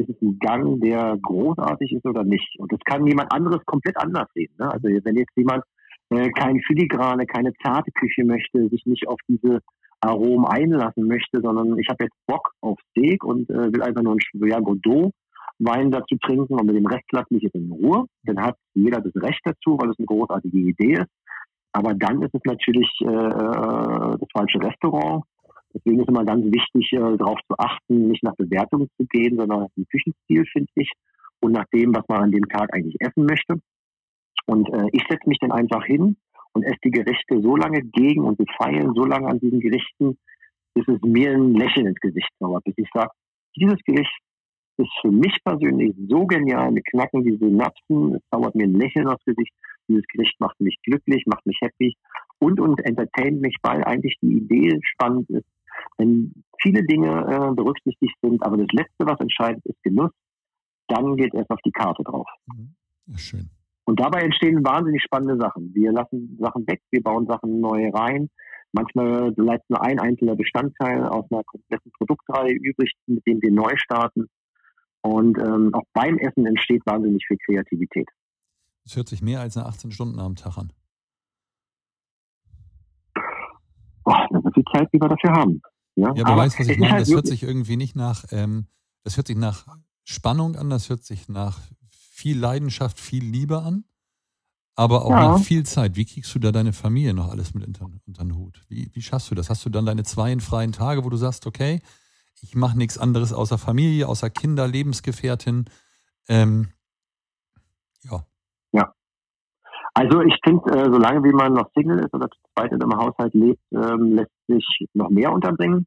ist es ein Gang, der großartig ist oder nicht. Und das kann jemand anderes komplett anders sehen. Ne? Also wenn jetzt jemand äh, keine filigrane, keine zarte Küche möchte, sich nicht auf diese Aromen einlassen möchte, sondern ich habe jetzt Bock auf Steak und äh, will einfach nur ein ja, Godot Wein dazu trinken und mit dem Rest lasse ich es in Ruhe. Dann hat jeder das Recht dazu, weil es eine großartige Idee ist. Aber dann ist es natürlich äh, äh das falsche Restaurant Deswegen ist immer ganz wichtig, äh, darauf zu achten, nicht nach Bewertungen zu gehen, sondern nach dem Küchenstil, finde ich, und nach dem, was man an dem Tag eigentlich essen möchte. Und äh, ich setze mich dann einfach hin und esse die Gerichte so lange gegen und wir feilen so lange an diesen Gerichten, bis es mir ein Lächeln ins Gesicht zaubert, bis ich sage, dieses Gericht ist für mich persönlich so genial, wir knacken diese Synapsen, es zaubert mir ein Lächeln aufs Gesicht, dieses Gericht macht mich glücklich, macht mich happy und, und entertaint mich, weil eigentlich die Idee spannend ist, wenn viele Dinge äh, berücksichtigt sind, aber das Letzte, was entscheidet, ist Genuss, dann geht es auf die Karte drauf. Mhm. Ja, schön. Und dabei entstehen wahnsinnig spannende Sachen. Wir lassen Sachen weg, wir bauen Sachen neu rein. Manchmal bleibt nur ein einzelner Bestandteil aus einer kompletten Produktreihe übrig, mit dem wir neu starten. Und ähm, auch beim Essen entsteht wahnsinnig viel Kreativität. Das hört sich mehr als eine 18 Stunden am Tag an. Boah, das ist viel Zeit, die wir dafür haben. Ja, ja aber, aber weißt was ich meine? Halt das hört sich irgendwie nicht nach, ähm, das hört sich nach Spannung an, das hört sich nach viel Leidenschaft, viel Liebe an, aber auch ja. nach viel Zeit. Wie kriegst du da deine Familie noch alles mit unter, unter den Hut? Wie, wie schaffst du das? Hast du dann deine zwei freien Tage, wo du sagst, okay, ich mache nichts anderes außer Familie, außer Kinder, Lebensgefährtin? Ähm, ja. Ja. Also ich finde, äh, solange wie man noch Single ist oder zu zweit in einem Haushalt lebt, ähm, lässt sich noch mehr unterbringen.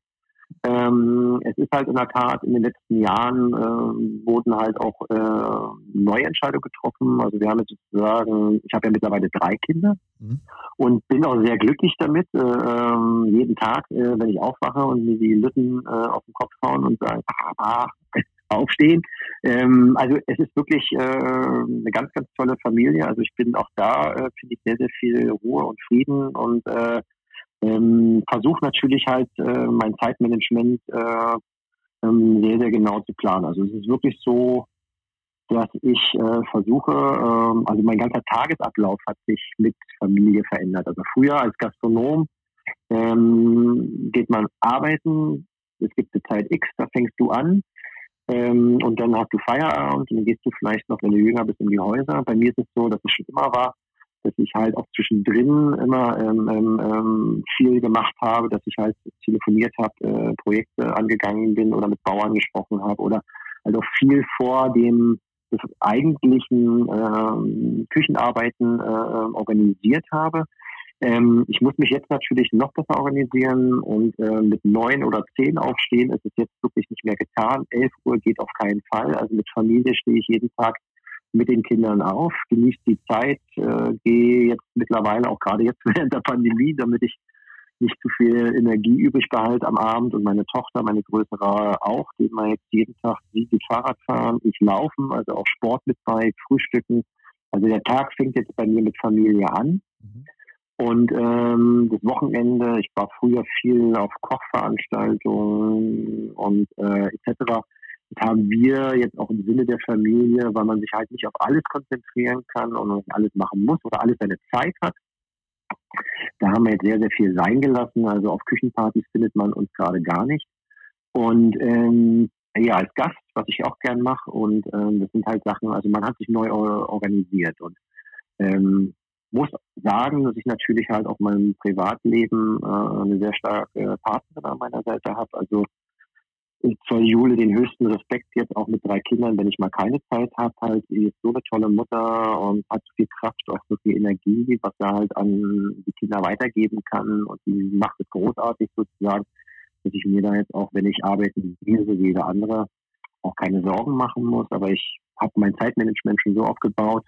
Ähm, es ist halt in der Tat, in den letzten Jahren äh, wurden halt auch äh, neue Entscheidungen getroffen. Also wir haben jetzt sozusagen, ich habe ja mittlerweile drei Kinder mhm. und bin auch sehr glücklich damit, äh, ähm, jeden Tag, äh, wenn ich aufwache und mir die Lütten äh, auf den Kopf hauen und sagen, ah, <laughs> aufstehen. Ähm, also es ist wirklich äh, eine ganz, ganz tolle Familie. Also ich bin auch da, finde ich sehr, sehr viel Ruhe und Frieden und äh, ähm, Versuche natürlich halt äh, mein Zeitmanagement äh, ähm, sehr, sehr genau zu planen. Also es ist wirklich so, dass ich äh, versuche, äh, also mein ganzer Tagesablauf hat sich mit Familie verändert. Also früher als Gastronom ähm, geht man arbeiten, es gibt eine Zeit X, da fängst du an ähm, und dann hast du Feierabend und dann gehst du vielleicht noch, wenn du jünger bist, in die Häuser. Bei mir ist es so, dass es schon immer war, dass ich halt auch zwischendrin immer ähm, ähm, ähm, viel gemacht habe, dass ich halt telefoniert habe, äh, Projekte angegangen bin oder mit Bauern gesprochen habe oder also viel vor dem des eigentlichen äh, Küchenarbeiten äh, organisiert habe. Ähm, ich muss mich jetzt natürlich noch besser organisieren und äh, mit neun oder zehn aufstehen ist es jetzt wirklich nicht mehr getan. Elf Uhr geht auf keinen Fall. Also mit Familie stehe ich jeden Tag mit den Kindern auf, genieße die Zeit, äh, gehe jetzt mittlerweile auch gerade jetzt <laughs> während der Pandemie, damit ich nicht zu viel Energie übrig behalte am Abend und meine Tochter, meine größere auch, die wir jetzt jeden Tag, sie geht Fahrrad fahren, ich laufen, also auch Sport mit bei, Frühstücken. Also der Tag fängt jetzt bei mir mit Familie an. Mhm. Und ähm, das Wochenende, ich war früher viel auf Kochveranstaltungen und äh, etc haben wir jetzt auch im Sinne der Familie, weil man sich halt nicht auf alles konzentrieren kann und nicht alles machen muss oder alles seine Zeit hat. Da haben wir jetzt sehr, sehr viel sein gelassen. Also auf Küchenpartys findet man uns gerade gar nicht. Und ähm, ja, als Gast, was ich auch gern mache. Und ähm, das sind halt Sachen, also man hat sich neu organisiert und ähm, muss sagen, dass ich natürlich halt auch meinem Privatleben äh, eine sehr starke Partnerin an meiner Seite habe. Also ich zoll Jule den höchsten Respekt jetzt auch mit drei Kindern, wenn ich mal keine Zeit habe, halt, sie ist so eine tolle Mutter und hat so viel Kraft, auch so viel Energie, was er halt an die Kinder weitergeben kann und die macht es großartig sozusagen, dass ich mir da jetzt auch, wenn ich arbeite, wie so jeder andere, auch keine Sorgen machen muss, aber ich habe mein Zeitmanagement schon so aufgebaut,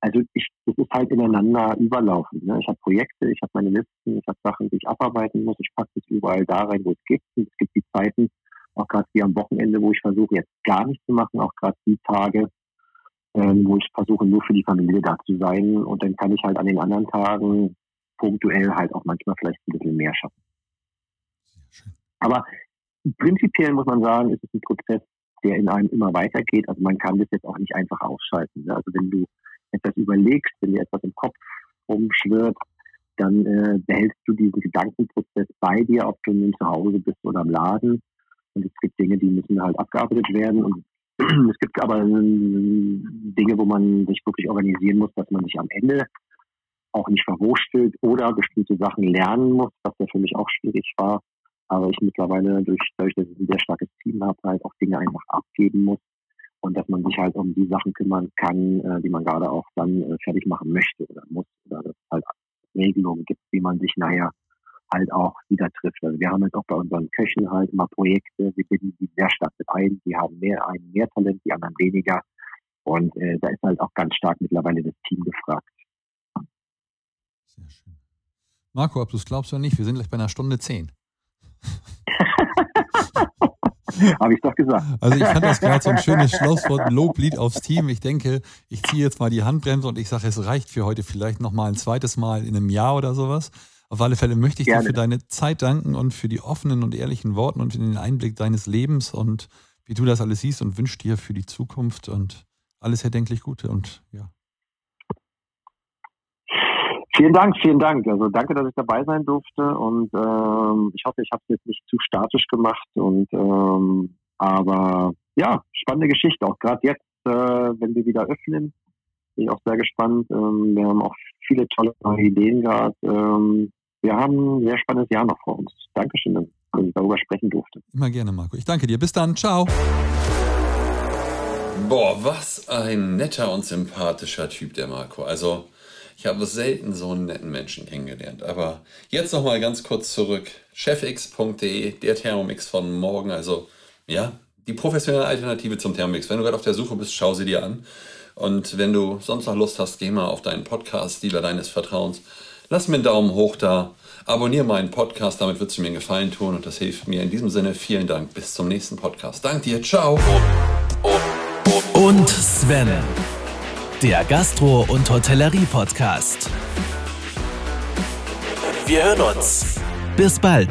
also ich, das ist halt ineinander überlaufen. Ne? Ich habe Projekte, ich habe meine Listen, ich habe Sachen, die ich abarbeiten muss. Ich packe das überall da rein, wo es gibt. Und es gibt die Zeiten, auch gerade wie am Wochenende, wo ich versuche jetzt gar nichts zu machen, auch gerade die Tage, ähm, wo ich versuche nur für die Familie da zu sein und dann kann ich halt an den anderen Tagen punktuell halt auch manchmal vielleicht ein bisschen mehr schaffen. Aber prinzipiell muss man sagen, ist es ein Prozess, der in einem immer weitergeht. Also man kann das jetzt auch nicht einfach ausschalten. Ne? Also wenn du etwas überlegst, wenn dir etwas im Kopf rumschwirrt, dann äh, behältst du diesen Gedankenprozess bei dir, ob du nun zu Hause bist oder im Laden. Und es gibt Dinge, die müssen halt abgearbeitet werden. Und <clears throat> es gibt aber ähm, Dinge, wo man sich wirklich organisieren muss, dass man sich am Ende auch nicht verwurstelt oder bestimmte Sachen lernen muss, was ja für mich auch schwierig war. aber ich mittlerweile durch, dadurch, dass sehr starkes Team habe, halt auch Dinge einfach abgeben muss und dass man sich halt um die Sachen kümmern kann, äh, die man gerade auch dann äh, fertig machen möchte oder muss oder dass es halt Regelungen gibt, wie man sich nachher halt auch wieder trifft. Also wir haben jetzt auch bei unseren Köchen halt immer Projekte, wir binden die sehr stark mit ein, die haben mehr, einen mehr Talent, die anderen weniger. Und äh, da ist halt auch ganz stark mittlerweile das Team gefragt. Sehr schön. Marco, ob du es glaubst oder nicht, wir sind gleich bei einer Stunde zehn. <laughs> Habe ich doch gesagt. Also ich fand das gerade so ein <laughs> schönes Schlusswort, ein Loblied aufs Team. Ich denke, ich ziehe jetzt mal die Handbremse und ich sage, es reicht für heute vielleicht nochmal ein zweites Mal in einem Jahr oder sowas. Auf alle Fälle möchte ich Gerne. dir für deine Zeit danken und für die offenen und ehrlichen Worte und für den Einblick deines Lebens und wie du das alles siehst und wünsche dir für die Zukunft und alles erdenklich Gute und ja. Vielen Dank, vielen Dank. Also danke, dass ich dabei sein durfte und ähm, ich hoffe, ich habe es jetzt nicht zu statisch gemacht und ähm, aber ja, spannende Geschichte. Auch gerade jetzt, äh, wenn wir wieder öffnen, bin ich auch sehr gespannt. Ähm, wir haben auch viele tolle neue Ideen gehabt. Ähm, wir haben ein sehr spannendes Jahr noch vor uns. Dankeschön, dass ich darüber sprechen durfte. Immer gerne, Marco. Ich danke dir. Bis dann. Ciao. Boah, was ein netter und sympathischer Typ, der Marco. Also ich habe selten so einen netten Menschen kennengelernt. Aber jetzt nochmal ganz kurz zurück. chefx.de, der Thermomix von morgen. Also, ja, die professionelle Alternative zum Thermomix. Wenn du gerade auf der Suche bist, schau sie dir an. Und wenn du sonst noch Lust hast, geh mal auf deinen Podcast-Dealer deines Vertrauens. Lass mir einen Daumen hoch da. Abonniere meinen Podcast, damit würdest du mir einen Gefallen tun und das hilft mir. In diesem Sinne, vielen Dank. Bis zum nächsten Podcast. Dank dir. Ciao. Und Sven der Gastro- und Hotellerie-Podcast. Wir hören uns. Bis bald.